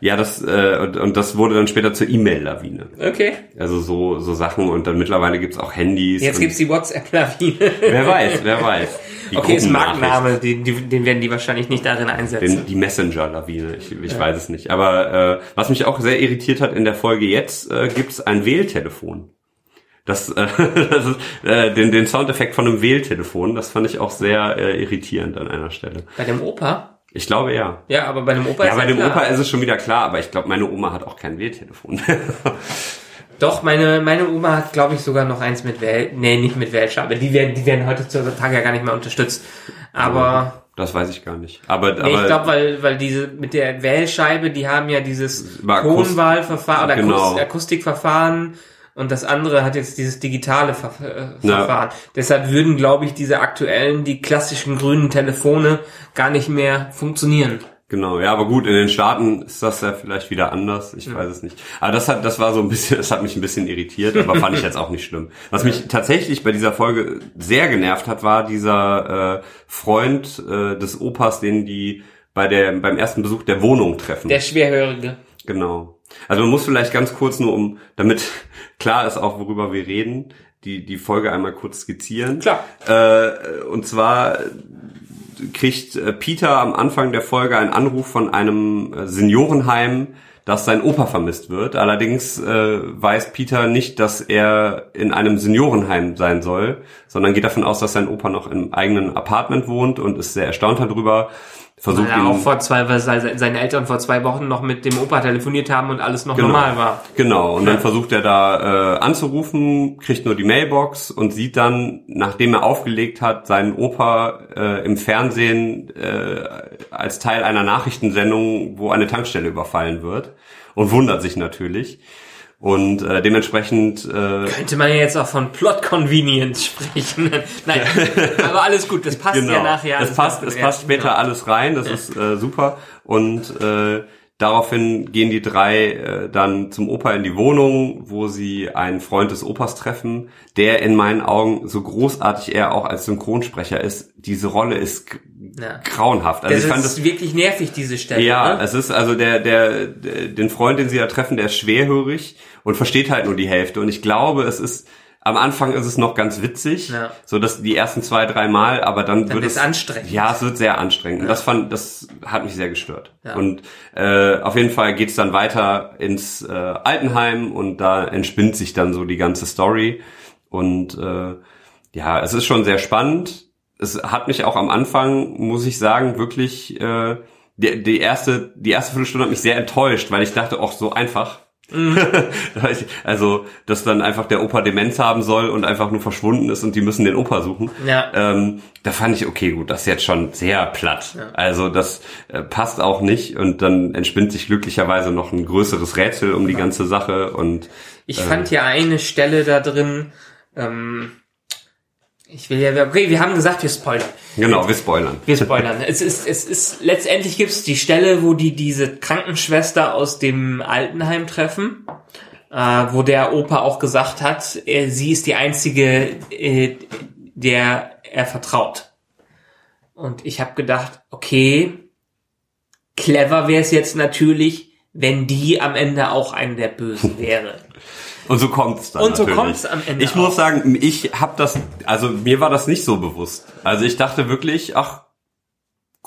ja, das äh, und, und das wurde dann später zur E-Mail-Lawine. Okay. Also so so Sachen und dann mittlerweile gibt's auch Handys. Jetzt gibt's die WhatsApp-Lawine. Wer weiß, wer weiß. Die Okay, ist ein Markenname, den, den den werden die wahrscheinlich nicht darin einsetzen. Den, die Messenger-Lawine, ich, ich weiß es nicht. Aber äh, was mich auch sehr irritiert hat in der Folge jetzt, äh, gibt's ein Wähltelefon. Das, äh, das ist, äh, den, den Soundeffekt von einem Wähltelefon, das fand ich auch sehr äh, irritierend an einer Stelle. Bei dem Opa? Ich glaube ja. Ja, aber bei dem Opa Ja, ist bei dem klar. Opa ist es schon wieder klar, aber ich glaube, meine Oma hat auch kein Wähltelefon. Doch, meine, meine Oma hat, glaube ich, sogar noch eins mit Wähl... Nee, nicht mit Wählscheibe. Die werden, die werden heutzutage ja gar nicht mehr unterstützt. Aber, das weiß ich gar nicht. Aber, nee, aber ich glaube, weil, weil diese, mit der Wählscheibe, die haben ja dieses Tonwahlverfahren oder Genau. Akust Akustikverfahren und das andere hat jetzt dieses digitale Ver äh, Ja. Verfahren. Deshalb würden, glaube ich, diese aktuellen, die klassischen grünen Telefone gar nicht mehr funktionieren. Genau, ja, aber gut, in den Staaten ist das ja vielleicht wieder anders, ich weiß es nicht. Aber das hat, das war so ein bisschen, das hat mich ein bisschen irritiert, aber fand ich jetzt auch nicht schlimm. Was mich tatsächlich bei dieser Folge sehr genervt hat, war dieser äh, Freund äh, des Opas, den die bei der beim ersten Besuch der Wohnung treffen. Der Schwerhörige. Genau. Also man muss vielleicht ganz kurz nur um, damit klar ist auch, worüber wir reden, die, die Folge einmal kurz skizzieren. Klar. Äh, und zwar kriegt äh, Peter am Anfang der Folge einen Anruf von einem äh, Seniorenheim, dass sein Opa vermisst wird. Allerdings äh, weiß Peter nicht, dass er in einem Seniorenheim sein soll, sondern geht davon aus, dass sein Opa noch im eigenen Apartment wohnt und ist sehr erstaunt darüber. Versucht Weil er auch ihn vor zwei, weil se- seine Eltern vor zwei Wochen noch mit dem Opa telefoniert haben und alles noch normal war. Genau, und dann versucht er da äh, anzurufen, kriegt nur die Mailbox und sieht dann, nachdem er aufgelegt hat, seinen Opa äh, im Fernsehen äh, als Teil einer Nachrichtensendung, wo eine Tankstelle überfallen wird und wundert sich natürlich. Und äh, dementsprechend äh, Könnte man ja jetzt auch von Plot Convenience sprechen. Nein, aber alles gut, das passt ja nachher. Es alles passt, es passt später alles rein, das ist äh, super. Und äh, daraufhin gehen die drei äh, dann zum Opa in die Wohnung, wo sie einen Freund des Opas treffen, der in meinen Augen, so großartig er auch als Synchronsprecher ist, diese Rolle ist Ja. grauenhaft. Also Das ich fand ist das wirklich nervig, diese Stelle. ja, ne? es ist also der, der, der, den Freund, den sie da treffen, der ist schwerhörig und versteht halt nur die Hälfte. Und ich glaube, es ist, am Anfang ist es noch ganz witzig, Ja. so dass die ersten zwei, drei Mal, aber dann, Dann wird es anstrengend. Ja, es wird sehr anstrengend. Und das fand, das hat mich sehr gestört. Ja. Und äh, auf jeden Fall geht's dann weiter ins äh, Altenheim und da entspinnt sich dann so die ganze Story. Und äh, ja, es ist schon sehr spannend. Es hat mich auch am Anfang, muss ich sagen, wirklich äh, die, die erste die erste Viertelstunde hat mich sehr enttäuscht, weil ich dachte, auch so einfach. also, dass dann einfach der Opa Demenz haben soll und einfach nur verschwunden ist und die müssen den Opa suchen. Ja. Ähm, da fand ich, okay, gut, das ist jetzt schon sehr platt. Also das äh, passt auch nicht und dann entspinnt sich glücklicherweise noch ein größeres Rätsel um die ganze Sache und Ich fand ja eine Stelle da drin, ähm, ich will ja, okay, wir haben gesagt, wir spoilern. genau, wir spoilern. Wir spoilern. es ist, es ist, letztendlich gibt es die Stelle, wo die diese Krankenschwester aus dem Altenheim treffen, äh, wo der Opa auch gesagt hat, er, sie ist die einzige, äh, der er vertraut. Und ich habe gedacht, okay, clever wäre es jetzt natürlich, wenn die am Ende auch eine der Bösen wäre. Und so kommt's dann Und so natürlich. kommt's am Ende Ich muss auch. sagen, ich habe das, also mir war das nicht so bewusst. Also ich dachte wirklich, ach,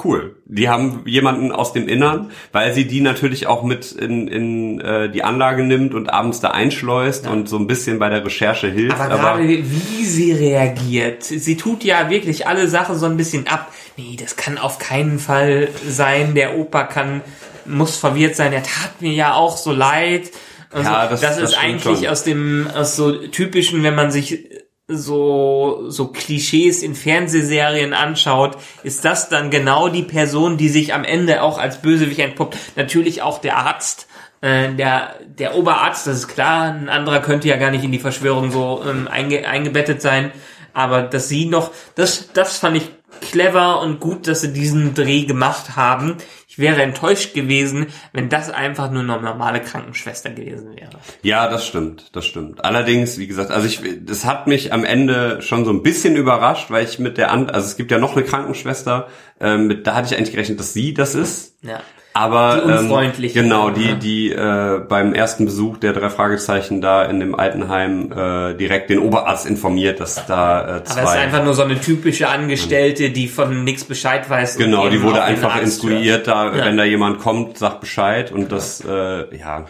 cool. Die haben jemanden aus dem Innern, weil sie die natürlich auch mit in, in äh, die Anlage nimmt und abends da einschleust und so ein bisschen bei der Recherche hilft. Aber gerade wie sie reagiert, sie tut ja wirklich alle Sachen so ein bisschen ab. Nee, das kann auf keinen Fall sein. Der Opa kann, muss verwirrt sein. Er tat mir ja auch so leid. Also, Ja, das- das, das ist eigentlich schon. aus dem, aus so typischen, wenn man sich so, so Klischees in Fernsehserien anschaut, ist das dann genau die Person, die sich am Ende auch als Bösewicht entpuppt. Natürlich auch der Arzt, äh, der, der Oberarzt, das ist klar, ein anderer könnte ja gar nicht in die Verschwörung so ähm, einge, eingebettet sein, aber dass sie noch, das, das fand ich clever und gut, dass sie diesen Dreh gemacht haben. Ich wäre enttäuscht gewesen, wenn das einfach nur eine normale Krankenschwester gewesen wäre. Ja, das stimmt, das stimmt. Allerdings, wie gesagt, also ich, das hat mich am Ende schon so ein bisschen überrascht, weil ich mit der, also es gibt ja noch eine Krankenschwester, ähm, mit, da hatte ich eigentlich gerechnet, dass sie das ist. Ja. Aber Die ähm, genau die die äh, beim ersten Besuch der drei Fragezeichen da in dem Altenheim äh, direkt den Oberarzt informiert, dass da äh, zwei Aber es ist einfach nur so eine typische Angestellte, die von nichts Bescheid weiß. genau die wurde einfach instruiert, da Ja. wenn da jemand kommt, sagt Bescheid und das äh, ja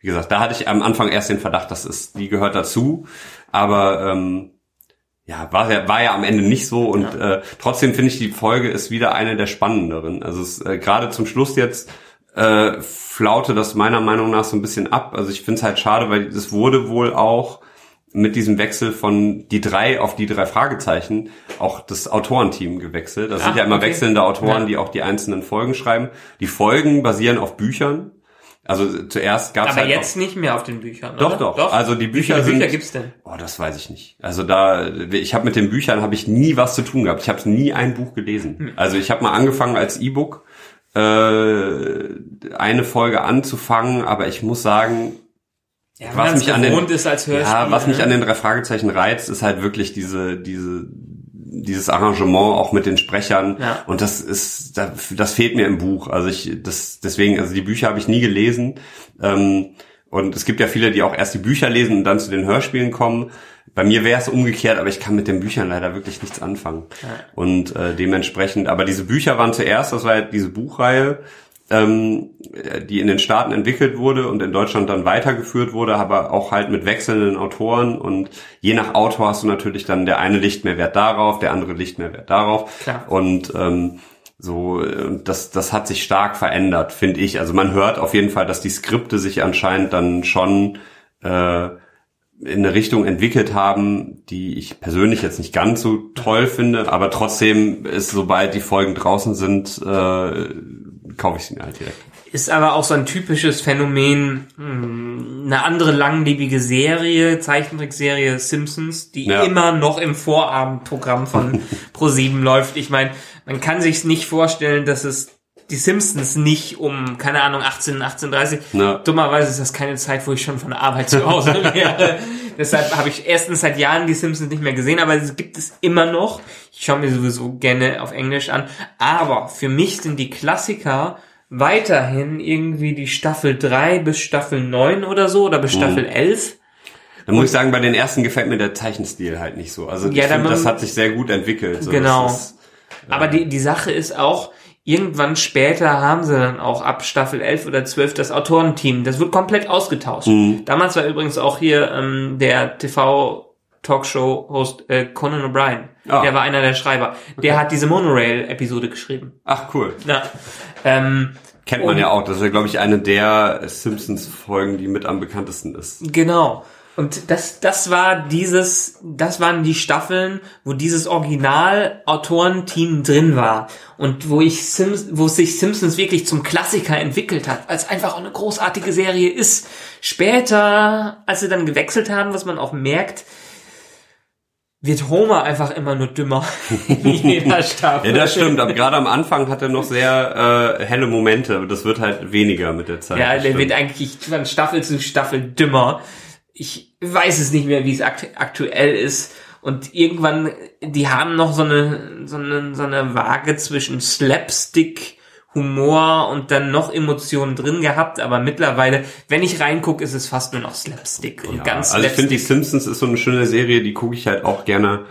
wie gesagt, da hatte ich am Anfang erst den Verdacht, das ist die gehört dazu, aber ähm, ja, war ja, war ja am Ende nicht so und äh, trotzdem finde ich, die Folge ist wieder eine der spannenderen. Also es, äh, gerade zum Schluss jetzt äh, flaute das meiner Meinung nach so ein bisschen ab. Also ich finde es halt schade, weil es wurde wohl auch mit diesem Wechsel von die drei auf die drei Fragezeichen auch das Autorenteam gewechselt. Das sind Ah, ja immer okay. wechselnde Autoren, Ja. die auch die einzelnen Folgen schreiben. Die Folgen basieren auf Büchern. Also zuerst gab es Aber halt jetzt nicht mehr auf den Büchern. Doch, oder? doch. Also die Wie viele Bücher sind. Bücher gibt's denn? Oh, das weiß ich nicht. Also da, ich habe mit den Büchern habe ich nie was zu tun gehabt. Ich habe nie ein Buch gelesen. Hm. Also ich habe mal angefangen als E-Book äh, eine Folge anzufangen, aber ich muss sagen, Ja, was mich an den ist als Hörspiel. ja, was mich ne? an den drei Fragezeichen reizt, ist halt wirklich diese diese dieses Arrangement auch mit den Sprechern Ja. und das ist da- das fehlt mir im Buch. Also ich das deswegen also die Bücher habe ich nie gelesen. Ähm, und es gibt ja viele, die auch erst die Bücher lesen und dann zu den Hörspielen kommen. Bei mir wäre es umgekehrt, aber ich kann mit den Büchern leider wirklich nichts anfangen. Und äh, dementsprechend, aber diese Bücher waren zuerst, das war ja diese Buchreihe, ähm, die in den Staaten entwickelt wurde und in Deutschland dann weitergeführt wurde, aber auch halt mit wechselnden Autoren und je nach Autor hast du natürlich dann der eine Lichtmehrwert darauf, der andere Lichtmehrwert darauf. Klar. Und ähm, So, das, das hat sich stark verändert, finde ich. Also man hört auf jeden Fall, dass die Skripte sich anscheinend dann schon äh, in eine Richtung entwickelt haben, die ich persönlich jetzt nicht ganz so toll finde, aber trotzdem ist, sobald die Folgen draußen sind, äh, kaufe ich sie mir halt direkt. Ist aber auch so ein typisches Phänomen, hm, eine andere langlebige Serie, Zeichentrickserie Simpsons, die Ja. immer noch im Vorabendprogramm von Pro7 läuft. Ich meine, man kann sich's nicht vorstellen, dass es die Simpsons nicht um, keine Ahnung, 18, 18.30 Ja. Dummerweise ist das keine Zeit, wo ich schon von der Arbeit zu Hause wäre. Deshalb habe ich erstens seit Jahren die Simpsons nicht mehr gesehen, aber es gibt es immer noch. Ich schaue mir sowieso gerne auf Englisch an. Aber für mich sind die Klassiker weiterhin irgendwie die Staffel 3 bis Staffel 9 oder so oder bis Staffel 11. Da muss ich sagen, bei den ersten gefällt mir der Zeichenstil halt nicht so. Also ich Ja, finde, man- das hat sich sehr gut entwickelt. So, Genau. ist- Aber die, die Sache ist auch, irgendwann später haben sie dann auch ab Staffel 11 oder 12 das Autorenteam. Das wird komplett ausgetauscht. Mhm. Damals war übrigens auch hier ähm, der TV-Talkshow-Host äh, Conan O'Brien. Ah. Der war einer der Schreiber. Der hat diese Monorail-Episode geschrieben. Ach cool. Ja. Ähm, Kennt man ja auch. Das ist ja, glaube ich, eine der Simpsons-Folgen, die mit am bekanntesten ist. Genau. Und das, das war dieses, das waren die Staffeln, wo dieses Original-Autorenteam drin war. Und wo ich Sims, wo sich Simpsons wirklich zum Klassiker entwickelt hat, als einfach auch eine großartige Serie ist. Später, als sie dann gewechselt haben, was man auch merkt, wird Homer einfach immer nur dümmer in jeder Staffel. Ja, das stimmt. Aber gerade am Anfang hat er noch sehr äh, helle Momente. Das wird halt weniger mit der Zeit. Ja, der wird eigentlich von Staffel zu Staffel dümmer. Ich weiß es nicht mehr, wie es akt aktuell ist. Und irgendwann, die haben noch so eine, so eine, so eine Waage zwischen Slapstick, Humor und dann noch Emotionen drin gehabt. Aber mittlerweile, wenn ich reingucke, ist es fast nur noch Slapstick und Ja, ganz also ich finde, die Slapstick. Simpsons ist so eine schöne Serie, die gucke ich halt auch gerne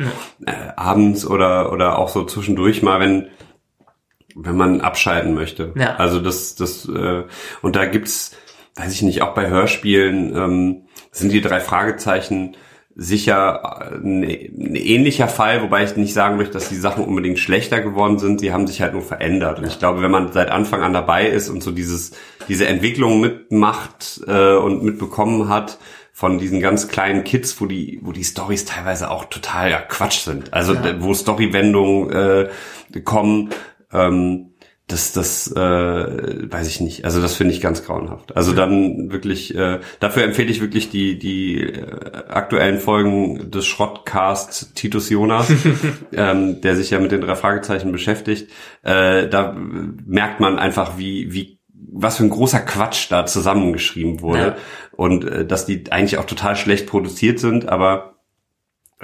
äh, abends oder oder auch so zwischendurch mal, wenn wenn man abschalten möchte. Ja. Also das das äh, und da gibt's, weiß ich nicht, auch bei Hörspielen ähm, sind die drei Fragezeichen sicher äh, ein, ein ähnlicher Fall, wobei ich nicht sagen möchte, dass die Sachen unbedingt schlechter geworden sind. Sie haben sich halt nur verändert. Und ich glaube, wenn man seit Anfang an dabei ist und so dieses diese Entwicklung mitmacht äh, und mitbekommen hat von diesen ganz kleinen Kids, wo die wo die Stories teilweise auch total ja, Quatsch sind. Also d- wo Storywendungen äh, kommen. Ähm, das, das äh, weiß ich nicht. Also das finde ich ganz grauenhaft. Also dann wirklich, äh, dafür empfehle ich wirklich die die äh, aktuellen Folgen des Schrottcast Titus Jonas, ähm, der sich ja mit den drei Fragezeichen beschäftigt. Äh, da merkt man einfach, wie wie was für ein großer Quatsch da zusammengeschrieben wurde Ja. und äh, dass die eigentlich auch total schlecht produziert sind, aber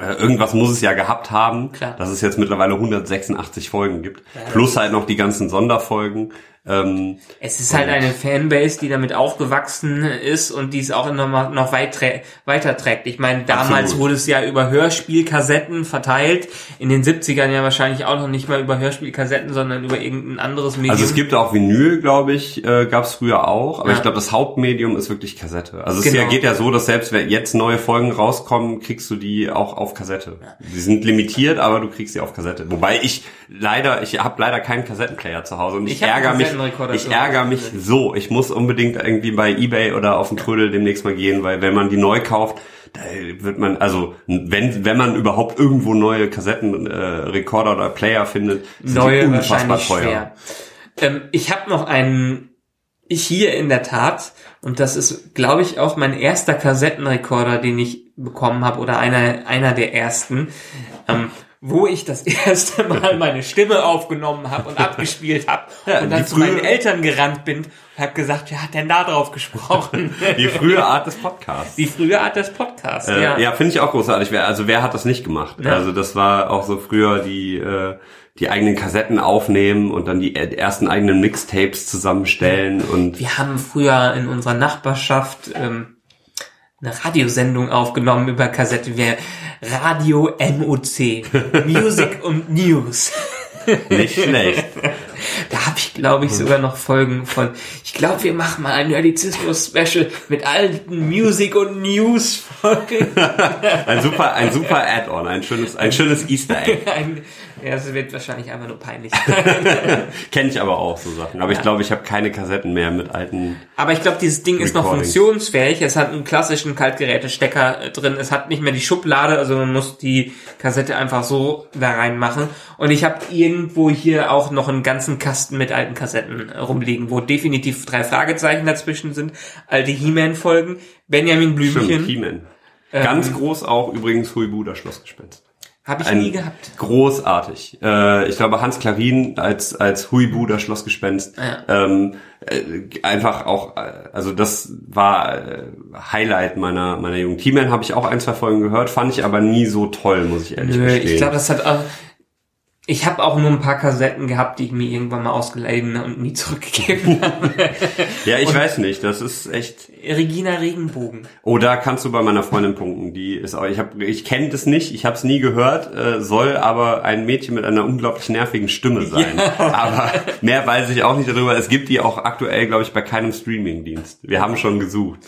äh, irgendwas muss es ja gehabt haben, Klar. dass es jetzt mittlerweile 186 Folgen gibt. Plus halt noch die ganzen Sonderfolgen. Ähm, Es ist halt eine Fanbase, die damit aufgewachsen ist und die es auch noch, noch weit trä- weiterträgt. Ich meine, damals Absolut. wurde es ja über Hörspielkassetten verteilt. In den 70ern ja wahrscheinlich auch noch nicht mal über Hörspielkassetten, sondern über irgendein anderes Medium. also es gibt auch Vinyl, glaube ich, äh, gab es früher auch, aber Ja. ich glaube, das Hauptmedium ist wirklich Kassette. Also es Genau. ja, geht ja so, dass selbst wenn jetzt neue Folgen rauskommen, kriegst du die auch auf Kassette. Die sind limitiert, aber du kriegst sie auf Kassette. Wobei ich leider, ich habe leider keinen Kassettenplayer zu Hause und ich, Ich ärgere mich, Kassettenrekorder ich ärgere mich so. Ich muss unbedingt irgendwie bei eBay oder auf den Trödel demnächst mal gehen, weil wenn man die neu kauft, da wird man, also wenn wenn man überhaupt irgendwo neue Kassettenrekorder äh, oder Player findet, sind neue die unfassbar teuer. schwer. Ähm, ich habe noch einen hier in der Tat und das ist, glaube ich, auch mein erster Kassettenrekorder, den ich bekommen habe oder einer einer der ersten, ähm, wo ich das erste Mal meine Stimme aufgenommen habe und abgespielt habe Ja, und dann zu meinen Eltern gerannt bin und habe gesagt, wer hat denn da drauf gesprochen? Die frühe Art des Podcasts. Die frühe Art des Podcasts, Äh, ja. ja, finde ich auch großartig. Also wer hat das nicht gemacht? Ja. Also das war auch so früher die äh, die eigenen Kassetten aufnehmen und dann die ersten eigenen Mixtapes zusammenstellen und Wir haben früher in unserer Nachbarschaft ähm, eine Radiosendung aufgenommen über Kassette. Wir Radio MOC. Music und News. nicht schlecht. Da habe ich, glaube ich, sogar noch Folgen von. Ich glaube, wir machen mal ein Nerdizismus-Special mit alten Music- und News-Folgen. Ein super, ein super Add-on, ein schönes, ein schönes Easter Egg. Ein- Ja, es wird wahrscheinlich einfach nur peinlich. Kenne ich aber auch so Sachen. Aber ich glaube, ich habe keine Kassetten mehr mit alten. Aber ich glaube, dieses Ding ist noch Recordings. funktionsfähig. Es hat einen klassischen Kaltgerätestecker äh, drin. Es hat nicht mehr die Schublade, also man muss die Kassette einfach so da reinmachen. Und ich habe irgendwo hier auch noch einen ganzen Kasten mit alten Kassetten äh, rumliegen, wo definitiv drei Fragezeichen dazwischen sind. Alte He-Man-Folgen. Benjamin Stimmt, Blümchen. He-Man. Ähm. Ganz groß auch übrigens Huibu, das Schlossgespenst. Habe ich Ein- nie gehabt. Großartig. Äh, ich glaube, Hans Klarin als, als Huibu, das Schlossgespenst, Ja. ähm, äh, einfach auch, äh, also das war äh, Highlight meiner, meiner Jugend. He-Man habe ich auch ein, zwei Folgen gehört, fand ich aber nie so toll, muss ich ehrlich Nö, gestehen. ich glaube, das hat auch, ich habe auch nur ein paar Kassetten gehabt, die ich mir irgendwann mal ausgeleihen und nie zurückgegeben habe. ja, ich weiß nicht, das ist echt, Regina Regenbogen. Oh, da kannst du bei meiner Freundin punkten. Die ist auch, ich habe, ich kenne das nicht, ich habe es nie gehört, äh, soll aber ein Mädchen mit einer unglaublich nervigen Stimme sein. Aber mehr weiß ich auch nicht darüber. Es gibt die auch aktuell, glaube ich, bei keinem Streamingdienst. Wir haben schon gesucht.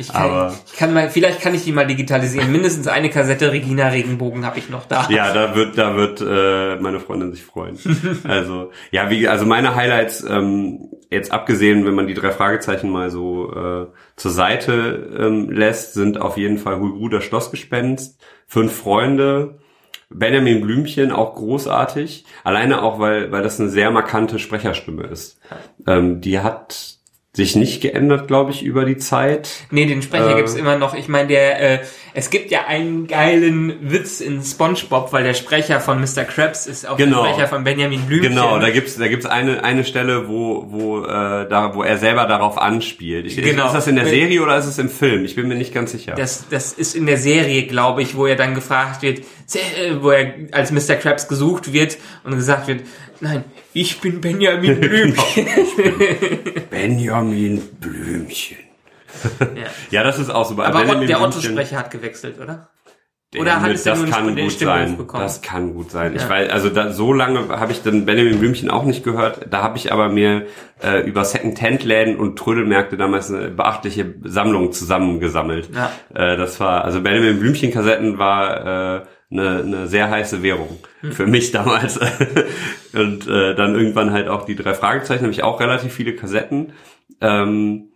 Ich kann, Aber- ich kann mal, vielleicht kann ich die mal digitalisieren. Mindestens eine Kassette Regina Regenbogen habe ich noch da. Ja, da wird, da wird äh, meine Freundin sich freuen. Also ja, wie, also meine Highlights ähm, jetzt abgesehen, wenn man die drei Fragezeichen mal so äh, zur Seite ähm, lässt, sind auf jeden Fall das Schlossgespenst, Fünf Freunde, Benjamin Blümchen auch großartig. Alleine auch, weil weil das eine sehr markante Sprecherstimme ist. Ähm, die hat sich nicht geändert, glaube ich, über die Zeit. Nee, den Sprecher Äh. gibt's immer noch. Ich meine, der, äh, es gibt ja einen geilen Witz in SpongeBob, weil der Sprecher von Mr. Krabs ist auch Genau. der Sprecher von Benjamin Blümchen. Genau, da gibt's da gibt's eine eine Stelle, wo wo äh, da wo er selber darauf anspielt. Ich, Genau. Ist das in der Serie oder ist es im Film? Ich bin mir nicht ganz sicher. Das, das ist in der Serie, glaube ich, wo er dann gefragt wird, äh, wo er als Mr. Krabs gesucht wird und gesagt wird, nein, ich bin Benjamin Blümchen. Benjamin Blümchen. ja. Ja, das ist auch super. Aber Benjamin der Otto-Sprecher hat gewechselt, oder? Der Oder hat es das kann den gut Stimmruf sein. bekommen? Das kann gut sein. Ich Ja. weiß, also da, so lange habe ich dann Benjamin Blümchen auch nicht gehört. Da habe ich aber mir äh, über Second-Hand-Läden und Trödelmärkte damals eine beachtliche Sammlung zusammengesammelt. Ja. Äh, das war, also Benjamin Blümchen-Kassetten war äh, eine, eine sehr heiße Währung für mich damals. und äh, dann irgendwann halt auch die drei Fragezeichen, habe ich auch relativ viele Kassetten. Ähm,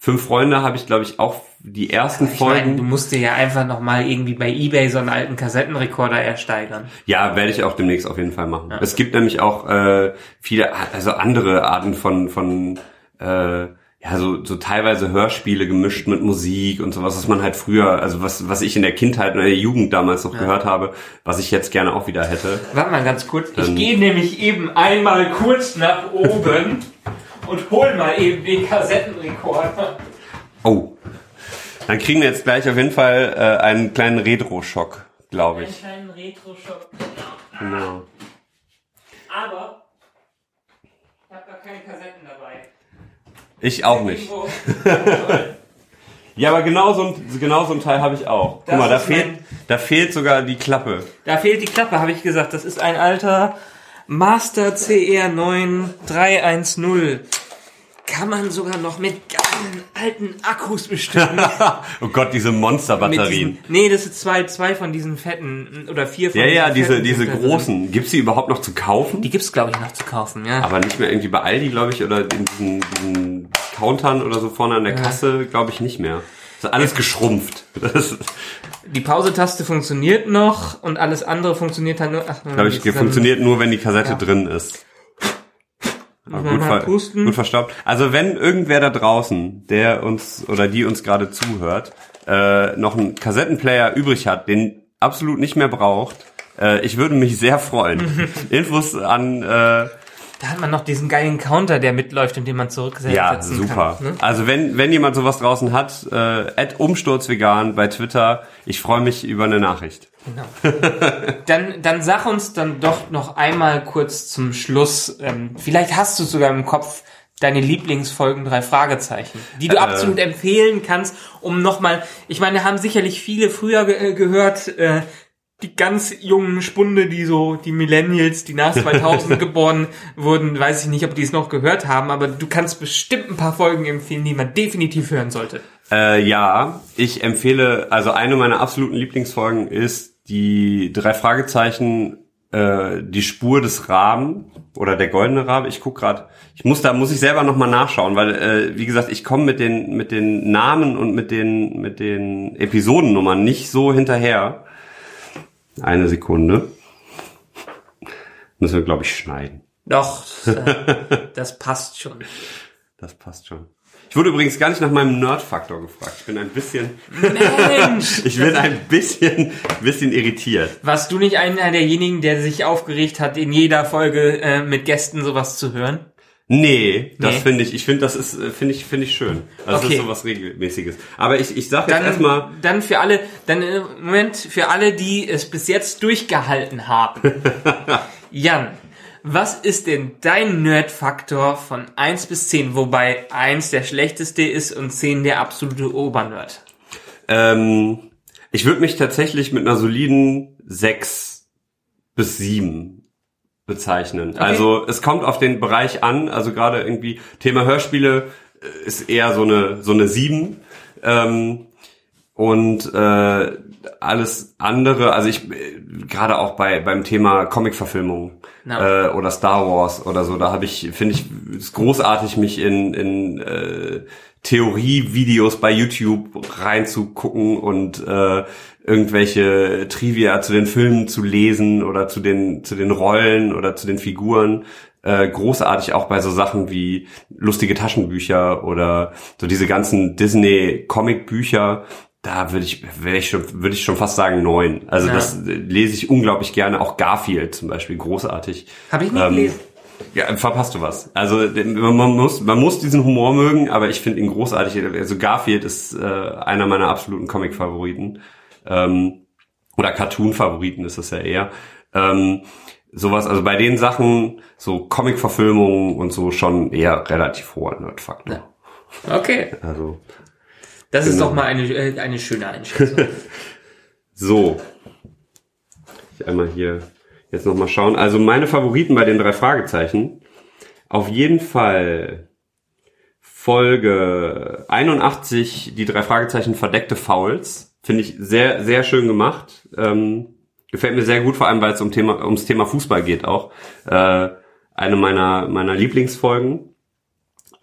Fünf Freunde habe ich, glaube ich, auch die ersten Ich meine, Folgen. du musst dir ja einfach nochmal irgendwie bei Ebay so einen alten Kassettenrekorder ersteigern. Ja, werde ich auch demnächst auf jeden Fall machen. Es gibt nämlich auch äh, viele, also andere Arten von von äh, ja so so teilweise Hörspiele gemischt mit Musik und sowas, was man halt früher, also was was ich in der Kindheit und in der Jugend damals noch gehört habe, was ich jetzt gerne auch wieder hätte. Warte mal ganz kurz. Ich Dann- gehe nämlich eben einmal kurz nach oben und hol mal eben den Kassettenrekorder. Oh, dann kriegen wir jetzt gleich auf jeden Fall äh, einen kleinen Retro-Schock, glaube Einen ich. kleinen Retro-Shop. Genau. Aber ich habe gar keine Kassetten dabei. Ich auch nicht. Ja, aber genau so ein, genau so ein Teil habe ich auch. Das Guck mal, da fehlt, mein- da fehlt sogar die Klappe. Da fehlt die Klappe, habe ich gesagt. Das ist ein alter Master CR 9310. Kann man sogar noch mit geilen alten Akkus bestücken. oh Gott, diese Monsterbatterien. diesen, nee, das sind zwei, zwei von diesen fetten oder vier von Ja, ja, diese, diese großen. Gibt's die überhaupt noch zu kaufen? Die gibt's glaube ich noch zu kaufen, ja. Aber nicht mehr irgendwie bei Aldi, glaube ich, oder in diesen, diesen Countern oder so vorne an der Kasse, glaube ich nicht mehr. Das ist alles geschrumpft. Das Die Pause-Taste funktioniert noch und alles andere funktioniert halt nur. Ach, glaube ich, funktioniert nur, wenn die Kassette drin ist. Gut, mal ver pusten. gut verstaubt. Also wenn irgendwer da draußen, der uns oder die uns gerade zuhört, äh, noch einen Kassettenplayer übrig hat, den absolut nicht mehr braucht, äh, ich würde mich sehr freuen. Infos an äh, Da hat man noch diesen geilen Counter, der mitläuft, in dem man zurücksetzen Ja, super. kann. Ne? Also wenn, wenn jemand sowas draußen hat, äh, umsturzvegan bei Twitter, ich freue mich über eine Nachricht. Genau. dann, dann sag uns dann doch noch einmal kurz zum Schluss. Ähm, vielleicht hast du sogar im Kopf deine Lieblingsfolgen drei Fragezeichen, die du Äh. absolut empfehlen kannst, um nochmal. Ich meine, haben sicherlich viele früher ge gehört. Äh, die ganz jungen Spunde, die so, die Millennials, die nach 2000 geboren wurden, weiß ich nicht, ob die es noch gehört haben, aber du kannst bestimmt ein paar Folgen empfehlen, die man definitiv hören sollte. Äh, ja, ich empfehle, also eine meiner absoluten Lieblingsfolgen ist die drei Fragezeichen, äh, die Spur des Raben oder der goldene Rabe. Ich guck gerade, ich muss da muss ich selber noch mal nachschauen, weil äh, wie gesagt, ich komme mit den mit den Namen und mit den mit den Episodennummern nicht so hinterher. Eine Sekunde. Müssen wir, glaube ich, schneiden. Doch, äh, das passt schon. Das passt schon. Ich wurde übrigens gar nicht nach meinem Nerd-Faktor gefragt. Ich bin ein bisschen, Mensch! ich bin ein bisschen, bisschen irritiert. Warst du nicht einer derjenigen, der sich aufgeregt hat, in jeder Folge äh, mit Gästen sowas zu hören? Nee, das Nee. finde ich, ich finde, das ist, äh, finde ich, finde ich schön. Also das Okay. ist sowas regelmäßiges. Aber ich, ich sag jetzt erstmal, dann für alle, dann äh, Moment, für alle, die es bis jetzt durchgehalten haben. Jan, was ist denn dein Nerd-Faktor von 1 bis 10, wobei 1 der schlechteste ist und 10 der absolute Obernerd? ähm, ich würde mich tatsächlich mit einer soliden 6 bis 7 bezeichnen. Also es kommt auf den Bereich an, also gerade irgendwie Thema Hörspiele äh, ist eher so eine, so eine 7. Ähm, und äh, alles andere, also ich äh, gerade auch bei beim Thema Comic-Verfilmung Ja. äh, oder Star Wars oder so, da habe ich, finde ich, es großartig, mich in, in äh, Theorie-Videos bei YouTube reinzugucken und äh, irgendwelche Trivia zu den Filmen zu lesen oder zu den zu den Rollen oder zu den Figuren äh, großartig auch bei so Sachen wie lustige Taschenbücher oder so diese ganzen Disney Comicbücher. Da würde ich, wäre ich schon, würde ich schon fast sagen neun. Also Ja. das äh, lese ich unglaublich gerne. Auch Garfield zum Beispiel, großartig. Habe ich nicht Ähm, gelesen. Ja, verpasst du was. Also den- man muss, man muss diesen Humor mögen, aber ich finde ihn großartig. Also Garfield ist äh, einer meiner absoluten Comic-Favoriten. Ähm, oder Cartoon-Favoriten ist es ja eher. Ähm, sowas, also bei den Sachen, so Comic-Verfilmungen und so schon eher relativ hoher Nerd-Faktor. Okay, Also das ist Genau. doch mal eine, äh, eine schöne Einschätzung. So. Ich einmal hier jetzt nochmal schauen. Also meine Favoriten bei den drei Fragezeichen. Auf jeden Fall Folge 81, die drei Fragezeichen verdeckte Fouls. Finde ich sehr, sehr schön gemacht. Ähm, gefällt mir sehr gut, vor allem weil es um Thema, ums Thema Fußball geht auch. Äh, eine meiner, meiner Lieblingsfolgen.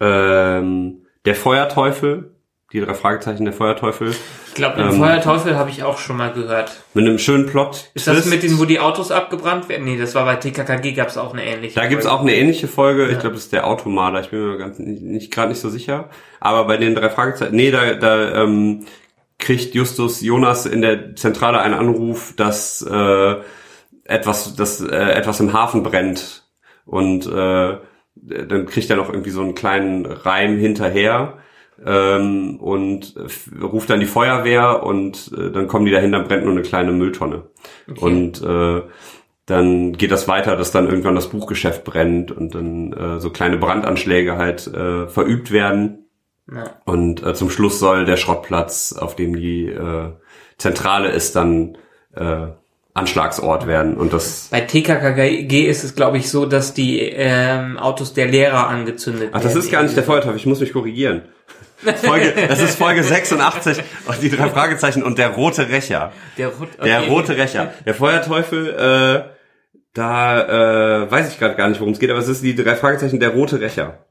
Ähm, der Feuerteufel, die drei Fragezeichen der Feuerteufel. Ich glaube, den Ähm, Feuerteufel habe ich auch schon mal gehört. Mit einem schönen Plot. Ist das mit den, wo die Autos abgebrannt werden? Nee, das war bei TKKG, gab es auch eine ähnliche. Da gibt's Folge. auch eine ähnliche Folge. Ich glaube, das ist der Automaler. Ich bin mir ganz nicht, nicht gerade nicht so sicher. Aber bei den drei Fragezeichen, nee, da, da ähm, kriegt Justus Jonas in der Zentrale einen Anruf, dass äh, etwas, dass äh, etwas im Hafen brennt und äh, dann kriegt er noch irgendwie so einen kleinen Reim hinterher ähm, und ruft dann die Feuerwehr und äh, dann kommen die dahin, dann brennt nur eine kleine Mülltonne. Und äh, dann geht das weiter, dass dann irgendwann das Buchgeschäft brennt und dann äh, so kleine Brandanschläge halt äh, verübt werden. Ja. Und äh, zum Schluss soll der Schrottplatz, auf dem die äh, Zentrale ist, dann äh, Anschlagsort werden. Und das Bei TKKG ist es, glaube ich, so, dass die ähm, Autos der Lehrer angezündet Ach, das ist gar nicht der Feuerteufel, ich muss mich korrigieren. Folge, das ist Folge 86 und die drei Fragezeichen und der rote Rächer. Der, Rot Der okay. rote Rächer. Der Feuerteufel, äh, da äh, weiß ich gerade gar nicht, worum es geht, aber es ist die drei Fragezeichen, der rote Rächer.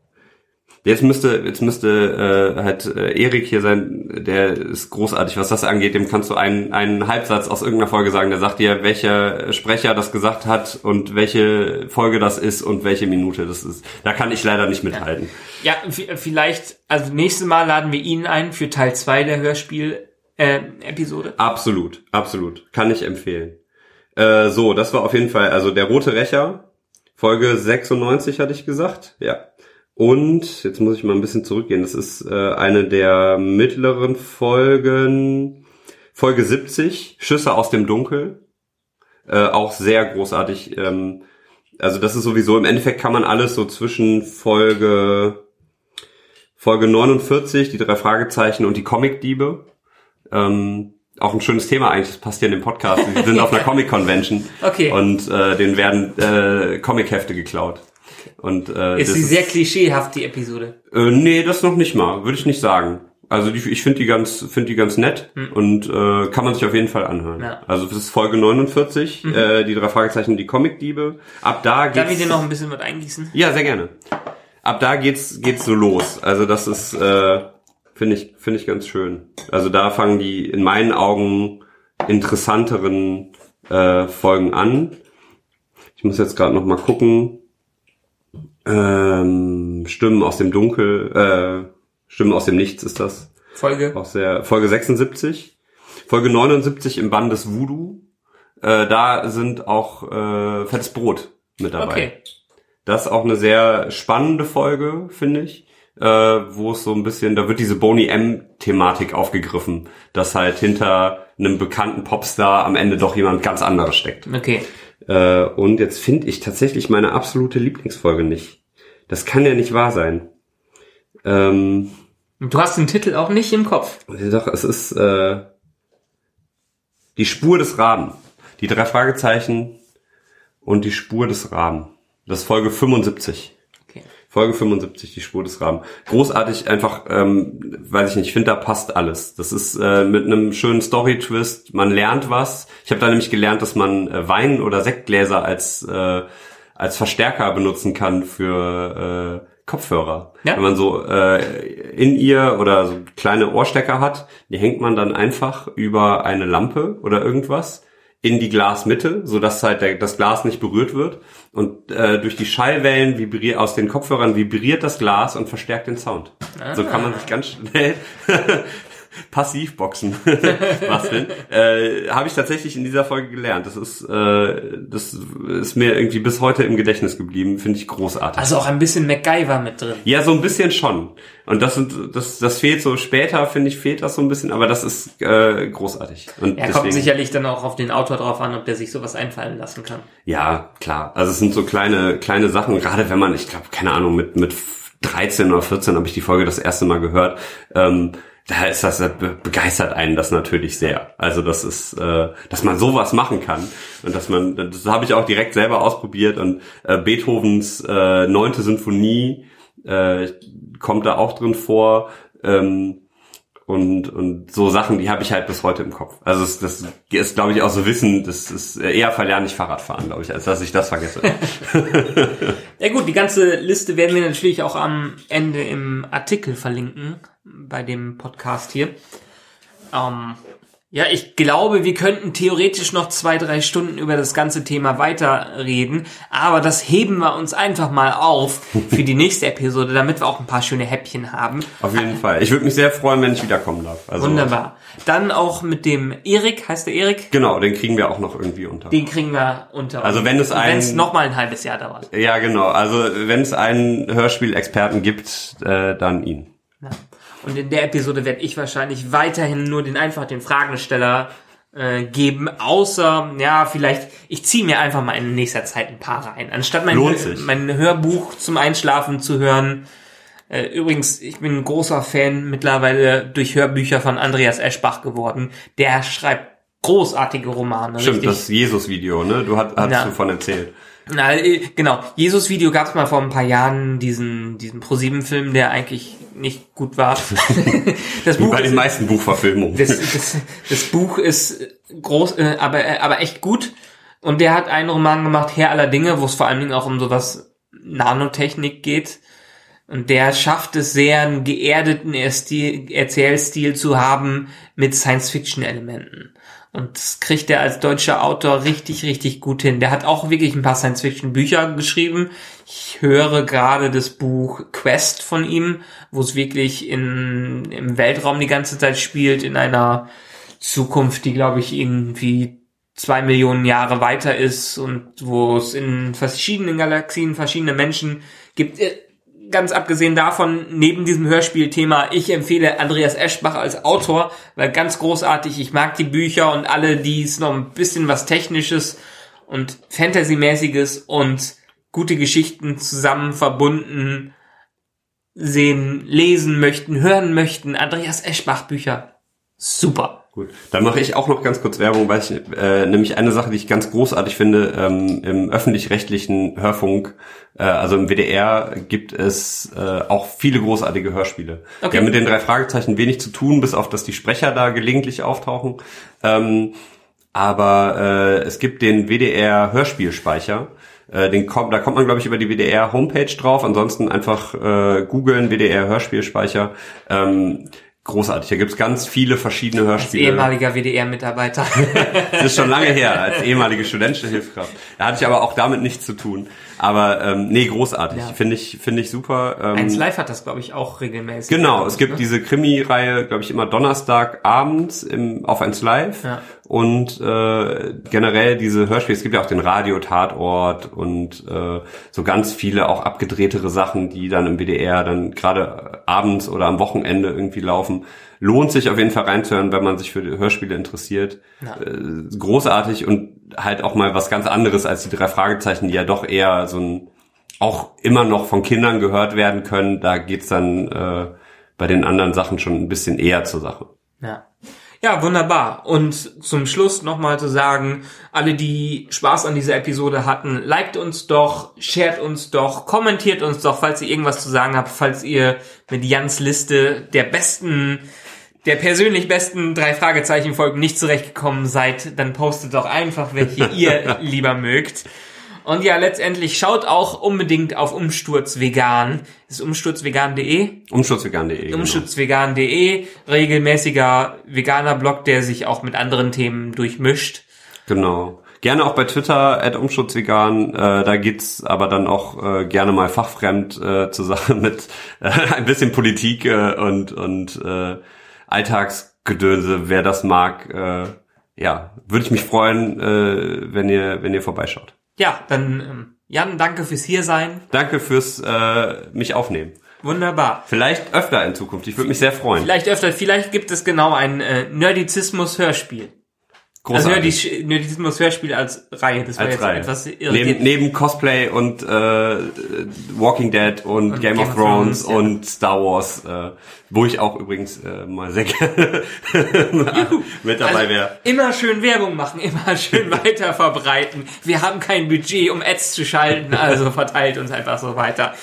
Jetzt müsste, jetzt müsste äh, halt äh, Erik hier sein, der ist großartig, was das angeht. Dem kannst du einen, einen Halbsatz aus irgendeiner Folge sagen, der sagt dir, welcher Sprecher das gesagt hat und welche Folge das ist und welche Minute das ist. Da kann ich leider nicht mithalten. Ja, v- vielleicht, also nächstes Mal laden wir ihn ein für Teil 2 der Hörspiel äh, Episode. Absolut, absolut. Kann ich empfehlen. Äh, so, das war auf jeden Fall, also der rote Rächer, Folge 96 hatte ich gesagt, ja. Und, jetzt muss ich mal ein bisschen zurückgehen, das ist äh, eine der mittleren Folgen, Folge 70, Schüsse aus dem Dunkel, äh, auch sehr großartig. Ähm, also das ist sowieso, im Endeffekt kann man alles so zwischen Folge, Folge 49, die drei Fragezeichen und die Comicdiebe, ähm, auch ein schönes Thema eigentlich, das passt hier in den Podcast. Wir sind auf einer Comic-Convention Okay. und äh, denen werden äh, Comic-Hefte geklaut. Und, äh, Ist sie sehr klischeehaft, die Episode. äh, nee, das noch nicht mal, würde ich nicht sagen. Also die, ich finde die ganz, finde die ganz nett und äh, kann man sich auf jeden Fall anhören. Hm. Ja. Mhm. Also das ist Folge 49, äh, die drei Fragezeichen, die Comic-Diebe. Ab da geht's. Darf ich dir noch ein bisschen was eingießen? Ja, sehr gerne. Ab da geht's geht's so los. Also das ist äh, finde ich finde ich ganz schön. Also da fangen die in meinen Augen interessanteren äh, Folgen an. Ich muss jetzt gerade noch mal gucken. Ähm, Stimmen aus dem Dunkel, äh, Stimmen aus dem Nichts ist das Folge. aus der Folge 76. Folge 79 im Bann des Voodoo. Äh, da sind auch äh, fettes Brot mit dabei. Okay. Das ist auch eine sehr spannende Folge, finde ich. Äh, wo es so ein bisschen, da wird diese Boney M-Thematik aufgegriffen, dass halt hinter einem bekannten Popstar am Ende doch jemand ganz anderes steckt. Okay. Äh, und jetzt finde ich tatsächlich meine absolute Lieblingsfolge nicht. Das kann ja nicht wahr sein. Ähm, Du hast den Titel auch nicht im Kopf. doch, es ist äh, die Spur des Raben. Die drei Fragezeichen und die Spur des Raben. Das ist Folge 75. Folge 75, die Spur des Raben. Großartig, einfach, ähm, weiß ich nicht, ich finde, da passt alles. Das ist äh, mit einem schönen Story-Twist, man lernt was. Ich habe da nämlich gelernt, dass man äh, Wein- oder Sektgläser als, äh, als Verstärker benutzen kann für äh, Kopfhörer. Ja. Wenn man so äh, in ihr oder so kleine Ohrstecker hat, die hängt man dann einfach über eine Lampe oder irgendwas in die Glasmitte, so dass halt der, das Glas nicht berührt wird und äh, durch die Schallwellen vibriert aus den Kopfhörern vibriert das Glas und verstärkt den Sound. So kann man sich ganz schnell Passivboxen basteln. Äh, Habe ich tatsächlich in dieser Folge gelernt. Das ist äh, das ist mir irgendwie bis heute im Gedächtnis geblieben. Finde ich großartig. Also auch ein bisschen MacGyver mit drin. Ja, so ein bisschen schon. Und das sind, das, das fehlt so später, finde ich, fehlt das so ein bisschen, aber das ist äh, großartig. Und Er kommt sicherlich dann auch auf den Autor drauf an, ob der sich sowas einfallen lassen kann. Ja, klar. Also es sind so kleine, kleine Sachen, gerade wenn man, ich glaube, keine Ahnung, mit, mit 13 oder 14 habe ich die Folge das erste Mal gehört. Ähm, da ist das be- begeistert einen das natürlich sehr. Also das ist, äh, dass man sowas machen kann und dass man, das habe ich auch direkt selber ausprobiert und äh, Beethovens äh, neunte Sinfonie äh, kommt da auch drin vor. Ähm, und, und so Sachen, die habe ich halt bis heute im Kopf. Also es, das ist, glaube ich, auch so Wissen, das ist eher verlerne ich Fahrradfahren, glaube ich, als dass ich das vergesse. Ja gut, die ganze Liste werden wir natürlich auch am Ende im Artikel verlinken bei dem Podcast hier. Ähm, ja, ich glaube, wir könnten theoretisch noch zwei, drei Stunden über das ganze Thema weiterreden, aber das heben wir uns einfach mal auf für die nächste Episode, damit wir auch ein paar schöne Häppchen haben. Auf jeden Fall. Ich würde mich sehr freuen, wenn ich wiederkommen darf. Also, Wunderbar. Dann auch mit dem Erik, heißt der Erik? Genau, den kriegen wir auch noch irgendwie unter. Den kriegen wir unter. Also wenn es ein- noch mal ein halbes Jahr dauert. Ja, genau. Also wenn es einen Hörspielexperten gibt, äh, dann ihn. Ja. Und in der Episode werde ich wahrscheinlich weiterhin nur den einfach den Fragensteller äh, geben, außer, ja, vielleicht, ich ziehe mir einfach mal in nächster Zeit ein paar rein. Anstatt mein, mein Hörbuch zum Einschlafen zu hören. Äh, übrigens, ich bin ein großer Fan mittlerweile durch Hörbücher von Andreas Eschbach geworden. Der schreibt großartige Romane. Stimmt, richtig. das Jesus-Video, ne? Du hat, hast Ja. davon erzählt. Na, äh, genau. Jesus-Video gab es mal vor ein paar Jahren, diesen, diesen ProSieben-Film, der eigentlich nicht gut war. das Wie Buch bei ist, den meisten Buchverfilmungen. das, das, das Buch ist groß, äh, aber, äh, aber echt gut. Und der hat einen Roman gemacht, Herr aller Dinge, wo es vor allen Dingen auch um sowas Nanotechnik geht. Und der schafft es sehr, einen geerdeten Erzählstil zu haben mit Science-Fiction-Elementen. Und das kriegt er als deutscher Autor richtig, richtig gut hin. Der hat auch wirklich ein paar Science-Fiction-Bücher geschrieben. Ich höre gerade das Buch Quest von ihm, wo es wirklich in, im Weltraum die ganze Zeit spielt, in einer Zukunft, die, glaube ich, irgendwie zwei Millionen Jahre weiter ist und wo es in verschiedenen Galaxien verschiedene Menschen gibt. Ganz abgesehen davon, neben diesem Hörspielthema, ich empfehle Andreas Eschbach als Autor, weil ganz großartig, ich mag die Bücher und alle, die es noch ein bisschen was Technisches und Fantasymäßiges und gute Geschichten zusammen verbunden sehen, lesen möchten, hören möchten. Andreas Eschbach Bücher. Super. Gut, dann mache ich auch noch ganz kurz Werbung, weil ich äh, nämlich eine Sache, die ich ganz großartig finde, ähm, im öffentlich-rechtlichen Hörfunk, äh, also im WDR, gibt es äh, auch viele großartige Hörspiele. Okay. Die haben mit den drei Fragezeichen wenig zu tun, bis auf dass die Sprecher da gelegentlich auftauchen. Ähm, aber äh, es gibt den WDR Hörspielspeicher. Äh, den kommt, da kommt man, glaube ich, über die WDR Homepage drauf. Ansonsten einfach äh, googeln, WDR Hörspielspeicher. Ähm, großartig. Da gibt's ganz viele verschiedene Als Hörspiele. ehemaliger WDR-Mitarbeiter. Das ist schon lange her, als ehemalige studentische Hilfskraft. Da hatte ich aber auch damit nichts zu tun. Aber ähm, nee, großartig. Ja. Finde ich, finde ich super. Ähm, Eins Live hat das, glaube ich, auch regelmäßig. Genau, es gibt Ne? diese Krimi-Reihe, glaube ich, immer Donnerstag abends im, auf 1 Live. Ja. Und äh, generell diese Hörspiele, es gibt ja auch den Radio-Tatort und äh, so ganz viele auch abgedrehtere Sachen, die dann im WDR dann gerade abends oder am Wochenende irgendwie laufen. Lohnt sich auf jeden Fall reinzuhören, wenn man sich für die Hörspiele interessiert. Ja. Äh, großartig und halt auch mal was ganz anderes als die drei Fragezeichen, die ja doch eher so ein auch immer noch von Kindern gehört werden können. Da geht's dann äh, bei den anderen Sachen schon ein bisschen eher zur Sache. Ja. Ja, wunderbar. Und zum Schluss nochmal zu sagen, alle, die Spaß an dieser Episode hatten, liked uns doch, shared uns doch, kommentiert uns doch, falls ihr irgendwas zu sagen habt, falls ihr mit Jans Liste der besten, der persönlich besten drei Fragezeichen Folgen nicht zurechtgekommen seid, dann postet doch einfach, welche ihr lieber mögt. Und ja, letztendlich schaut auch unbedingt auf Umsturz Vegan. Das ist umsturzvegan.de. Umschutzvegan.de. Genau. Umschutzvegan.de, regelmäßiger veganer Blog, der sich auch mit anderen Themen durchmischt. genau. Gerne auch bei Twitter, at Umschutzvegan, äh, da geht's aber dann auch äh, gerne mal fachfremd äh, zur Sache mit äh, ein bisschen Politik äh, und, und äh, Alltagsgedönse, wer das mag. Äh, ja, würde ich mich freuen, äh, wenn ihr, wenn ihr vorbeischaut. Ja, dann ähm, Jan, danke fürs Hiersein. Danke fürs äh, mich aufnehmen. Wunderbar. Vielleicht öfter in Zukunft. Ich würde mich sehr freuen. Vielleicht öfter, vielleicht gibt es genau ein äh, Nerdizismus-Hörspiel. Also Großartig. Nerdiz- Nerdizismus-Hörspiel als Reihe. Das war als jetzt Reihe. etwas Neben, irritiert. neben Cosplay und äh, Walking Dead und, Game, of Thrones, ja. und Star Wars, äh, wo ich auch übrigens äh, mal sehr gerne mit dabei Also, wäre. Immer schön Werbung machen, immer schön weiter verbreiten. Wir haben kein Budget, um Ads zu schalten, also verteilt uns einfach so weiter.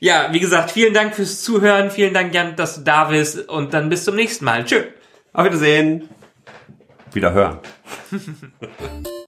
Ja, wie gesagt, vielen Dank fürs Zuhören, vielen Dank, Jan, dass du da bist und dann bis zum nächsten Mal. Tschö. Auf Wiedersehen. Wieder hören.